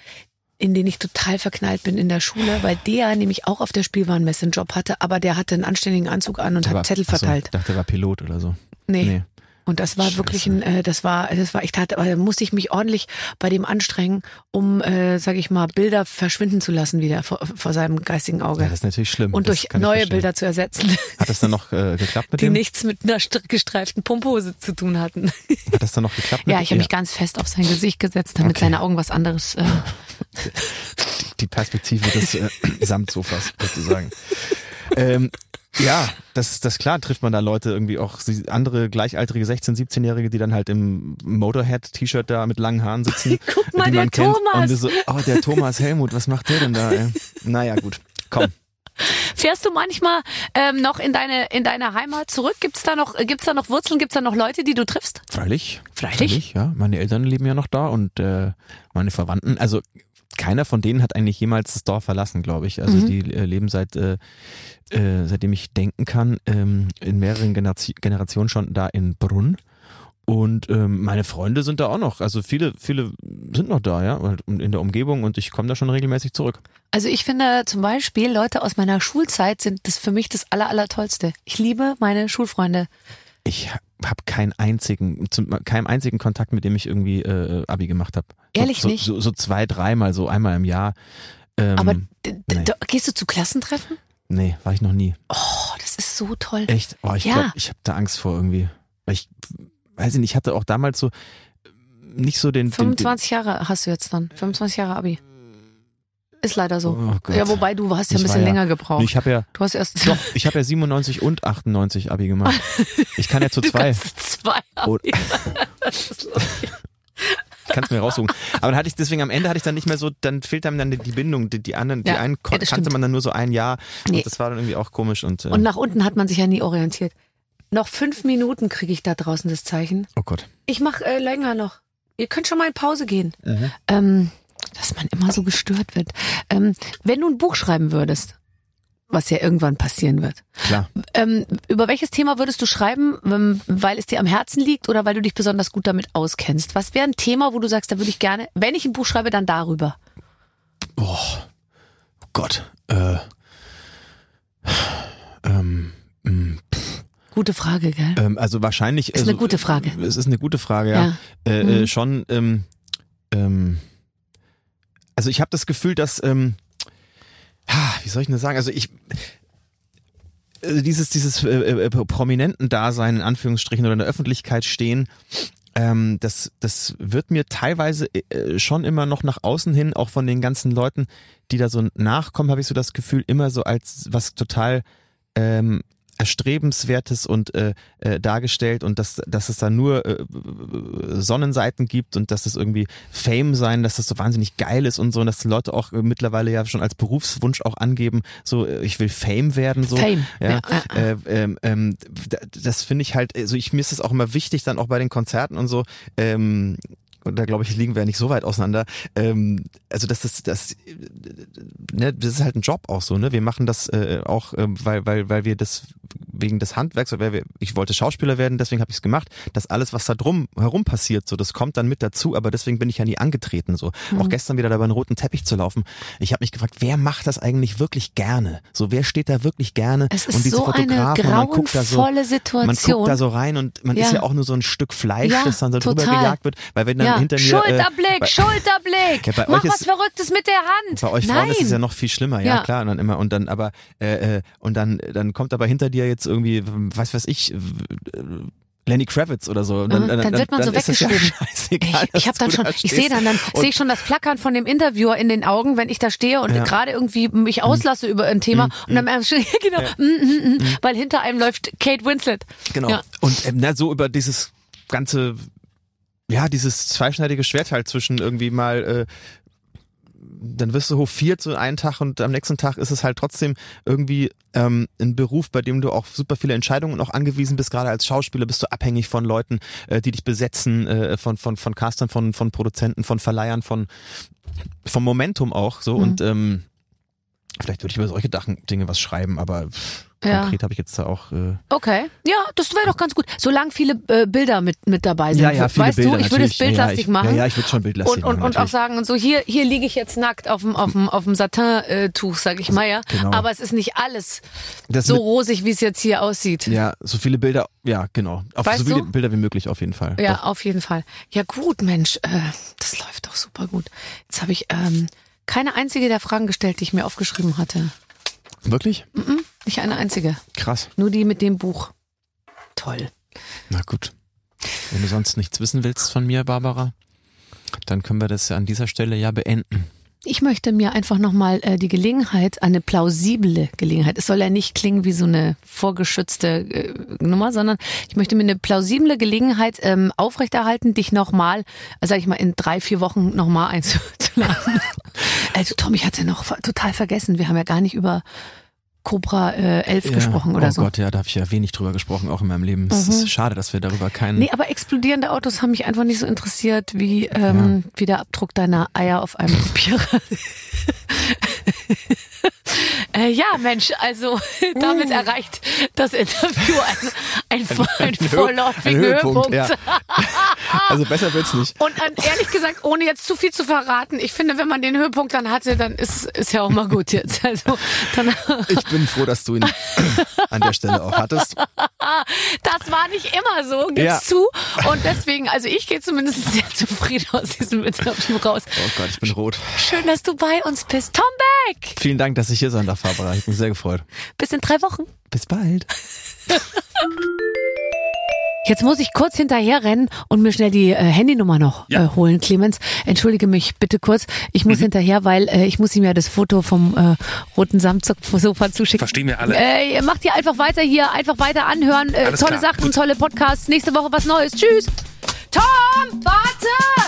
in den ich total verknallt bin in der Schule, weil der nämlich auch auf der Spielwarenmesse einen Job hatte, aber der hatte einen anständigen Anzug an und Der hat war- Zettel verteilt. Ich dachte, der war Pilot oder so. Nee. Nee. Und das war wirklich ein, äh, das war, das war, ich tat, aber da musste ich mich ordentlich bei dem anstrengen, um, äh, sag ich mal, Bilder verschwinden zu lassen wieder vor, vor seinem geistigen Auge. Ja, das ist natürlich schlimm. und Das durch neue. Bilder zu ersetzen, Hat das dann noch äh, geklappt mit die dem? nichts mit einer st- gestreiften Pumphose zu tun hatten. Hat das dann noch geklappt mit Ja, ich habe mich ganz fest auf sein Gesicht gesetzt, damit Okay. seine Augen was anderes. Äh, die Perspektive des äh, Samtsofas sozusagen. ähm, ja, das, das klar trifft man da Leute irgendwie auch andere gleichaltrige 16-, 17-Jährige, die dann halt im Motorhead-T-Shirt da mit langen Haaren sitzen. Guck mal, die der man kennt. Thomas. So, oh, der Thomas Helmut, was macht der denn da? Ey? Naja, gut. Komm. Fährst du manchmal ähm, noch in deine in deine Heimat zurück? Gibt's da noch gibt's da noch Wurzeln? Gibt's da noch Leute, die du triffst? Freilich. Freilich? ja. Meine Eltern leben ja noch da und äh, meine Verwandten. Also keiner von denen hat eigentlich jemals das Dorf verlassen, glaube ich. Also Mhm. die äh, leben seit äh, äh, seitdem ich denken kann ähm, in mehreren Generation, Generationen schon da in Brunn. Und ähm, meine Freunde sind da auch noch. Also viele, viele sind noch da, ja, in der Umgebung und ich komme da schon regelmäßig zurück. Also ich finde zum Beispiel Leute aus meiner Schulzeit sind das für mich das aller aller tollste. Ich liebe meine Schulfreunde. Ich habe keinen einzigen, zum, keinem einzigen Kontakt, mit dem ich irgendwie äh, Abi gemacht habe. Ehrlich so, nicht? So, so zwei, dreimal, so einmal im Jahr. Ähm, Aber nee. gehst du zu Klassentreffen? nee, war ich noch nie. Oh, das ist so toll. Echt? Oh, ich Ja. glaube, ich habe da Angst vor irgendwie. Weil ich weiß ich nicht, ich hatte auch damals so äh, nicht so den. den, den 25 Jahre hast du jetzt dann. 25 Jahre Abi. Ist leider so. Oh ja, wobei du hast ja ein bisschen ja- länger gebraucht. ich habe ja du hast erst doch, ich habe ja 97 und 98 Abi gemacht. Ich kann ja zu du zwei. kannst zwei Oh. Abi. Das ist lustig. Ich kann es mir raussuchen. Aber dann hatte ich deswegen am Ende hatte ich dann nicht mehr so, dann fehlt einem dann die Bindung. Die, die anderen, die Ja, einen kon- ja, kannte man dann nur so ein Jahr. Nee. Und das war dann irgendwie auch komisch und, äh, Und nach unten hat man sich ja nie orientiert. Noch fünf Minuten kriege ich da draußen das Zeichen. oh Gott. Ich mache äh, länger noch. Ihr könnt schon mal in Pause gehen. Mhm. Ähm, dass man immer so gestört wird. Ähm, wenn du ein Buch schreiben würdest, was ja irgendwann passieren wird, Klar. ähm, über welches Thema würdest du schreiben, ähm, weil es dir am Herzen liegt oder weil du dich besonders gut damit auskennst? Was wäre ein Thema, wo du sagst, da würde ich gerne, wenn ich ein Buch schreibe, dann darüber? Oh Gott. Äh, ähm, mh, Gute Frage, gell? ähm, also wahrscheinlich. Ist also, eine gute Frage. Es ist eine gute Frage, ja. Ja. Äh, Mhm. äh, schon. Ähm, ähm, also ich habe das Gefühl, dass ähm, wie soll ich denn sagen? Also ich äh, dieses dieses äh, äh, prominenten Dasein in Anführungsstrichen oder in der Öffentlichkeit stehen. Ähm, das, das wird mir teilweise äh, schon immer noch nach außen hin, auch von den ganzen Leuten, die da so nachkommen, habe ich so das Gefühl, immer so als was total ähm, erstrebenswertes und äh, äh, dargestellt und dass, dass es da nur äh, Sonnenseiten gibt und dass das irgendwie Fame sein, dass das so wahnsinnig geil ist und so und dass Leute auch äh, mittlerweile ja schon als Berufswunsch auch angeben, so äh, ich will Fame werden so. Fame. Ja, Ja. Äh, ähm, ähm, das finde ich halt, also ich mir ist das auch immer wichtig, dann auch bei den Konzerten und so. Ähm, und da glaube ich, liegen wir ja nicht so weit auseinander. Ähm, also das ist das, äh, ne, das ist halt ein Job auch so, ne? Wir machen das äh, auch, ähm, weil weil weil wir das wegen des Handwerks, weil wir, ich wollte Schauspieler werden, deswegen habe ich es gemacht. Das alles, was da drum herum passiert, so das kommt dann mit dazu. Aber deswegen bin ich ja nie angetreten. So Mhm. auch gestern wieder da über einen roten Teppich zu laufen. Ich habe mich gefragt, wer macht das eigentlich wirklich gerne? So wer steht da wirklich gerne? Es ist und diese so eine Fotografen und man guckt da so Situation. man guckt da so rein und man ist Ja. ja auch nur so ein Stück Fleisch, Ja, das dann so drüber total. gejagt wird, weil wenn dann ja. Hinter mir Schulterblick, äh, Schulterblick. Ja, Mach was ist- Verrücktes mit der Hand. bei euch Nein. Frauen ist es ja noch viel schlimmer, ja, Ja. klar, und dann immer und dann aber äh, äh, und dann dann kommt aber hinter dir jetzt irgendwie was weiß ich äh, Lenny Kravitz oder so. Und Mhm, dann wird man so das ja weggeschoben. scheißegal, Ich, ich habe dann schon, da ich sehe dann, dann sehe ich schon das Flackern von dem Interviewer in den Augen, wenn ich da stehe und Ja. gerade irgendwie mich auslasse über ein Thema und dann einfach schon, genau, Ja. mm, mm, weil hinter einem läuft Kate Winslet. Genau. Ja. Und ähm, na, so über dieses ganze, ja, dieses zweischneidige Schwert halt zwischen irgendwie mal, äh, dann wirst du hofiert so einen Tag und am nächsten Tag ist es halt trotzdem irgendwie ähm, ein Beruf, bei dem du auch super viele Entscheidungen auch angewiesen bist. Gerade als Schauspieler bist du abhängig von Leuten, äh, die dich besetzen, äh, von von von Castern, von von Produzenten, von Verleihern, von vom Momentum auch so Mhm. und ähm, vielleicht würde ich über solche Dinge was schreiben, aber Ja. konkret habe ich jetzt da auch äh, Okay, ja, das wäre doch ganz gut. Solange viele äh, Bilder mit mit dabei sind. Ja, ja, viele weißt Bilder du, ich würde es natürlich. Ja, bildlastig ich, machen. Ja, ja, ich würde schon bildlastig und, und, machen. und auch natürlich. sagen, und so hier, hier liege ich jetzt nackt auf dem, auf dem, auf dem Satin-Tuch, sag ich mal, ja. Genau. Aber es ist nicht alles Das so mit- rosig, wie es jetzt hier aussieht. Ja, so viele Bilder, ja, genau. Auf Weißt so viele du? Bilder wie möglich auf jeden Fall. Ja, Doch. auf jeden Fall. Ja, gut, Mensch, äh, das läuft doch super gut. Jetzt habe ich ähm, keine einzige der Fragen gestellt, die ich mir aufgeschrieben hatte. Wirklich? Nicht eine einzige. Krass. Nur die mit dem Buch. Toll. Na gut. Wenn du sonst nichts wissen willst von mir, Barbara, dann können wir das ja an dieser Stelle ja beenden. Ich möchte mir einfach nochmal äh, die Gelegenheit, eine plausible Gelegenheit. Es soll ja nicht klingen wie so eine vorgeschützte äh, Nummer, sondern ich möchte mir eine plausible Gelegenheit ähm, aufrechterhalten, dich nochmal, äh, sag ich mal, in drei, vier Wochen nochmal einzuladen. also Tom, ich hatte noch total vergessen. Wir haben ja gar nicht über Cobra äh, 11 Ja, gesprochen oder oh so. Gott, ja, da habe ich ja wenig drüber gesprochen, auch in meinem Leben. Es Mhm. ist schade, dass wir darüber keinen. Nee, aber explodierende Autos haben mich einfach nicht so interessiert wie, ähm, wie der Abdruck deiner Eier auf einem Kopierer. äh, ja, Mensch, also damit erreicht das Interview ein, ein, ein, Hö- vorläufigen ein Höhepunkt. ja. Also besser wird's nicht. Und äh, ehrlich gesagt, ohne jetzt zu viel zu verraten, ich finde, wenn man den Höhepunkt dann hatte, dann ist, ist ja auch mal gut jetzt. Also dann, Ich bin froh, dass du ihn an der Stelle auch hattest. das war nicht immer so, gib's Ja. zu. Und deswegen, also ich gehe zumindest sehr zufrieden aus diesem Interview raus. Oh Gott, ich bin rot. Schön, dass du bei uns bist. Tom Beck! Vielen Dank, dass ich hier sein darf, Barbara. Ich bin sehr gefreut. Bis in drei Wochen. Bis bald. Jetzt muss ich kurz hinterher rennen und mir schnell die äh, Handynummer noch Ja. äh, holen, Clemens. Entschuldige mich bitte kurz. Ich muss hinterher, weil äh, ich muss ihm ja das Foto vom äh, roten Samtsofa zuschicken. Verstehen wir alle. Äh, macht ihr einfach weiter hier, einfach weiter anhören. Äh, Alles tolle klar, Sachen, gut. tolle Podcasts. Nächste Woche was Neues. Tschüss. Tom, warte!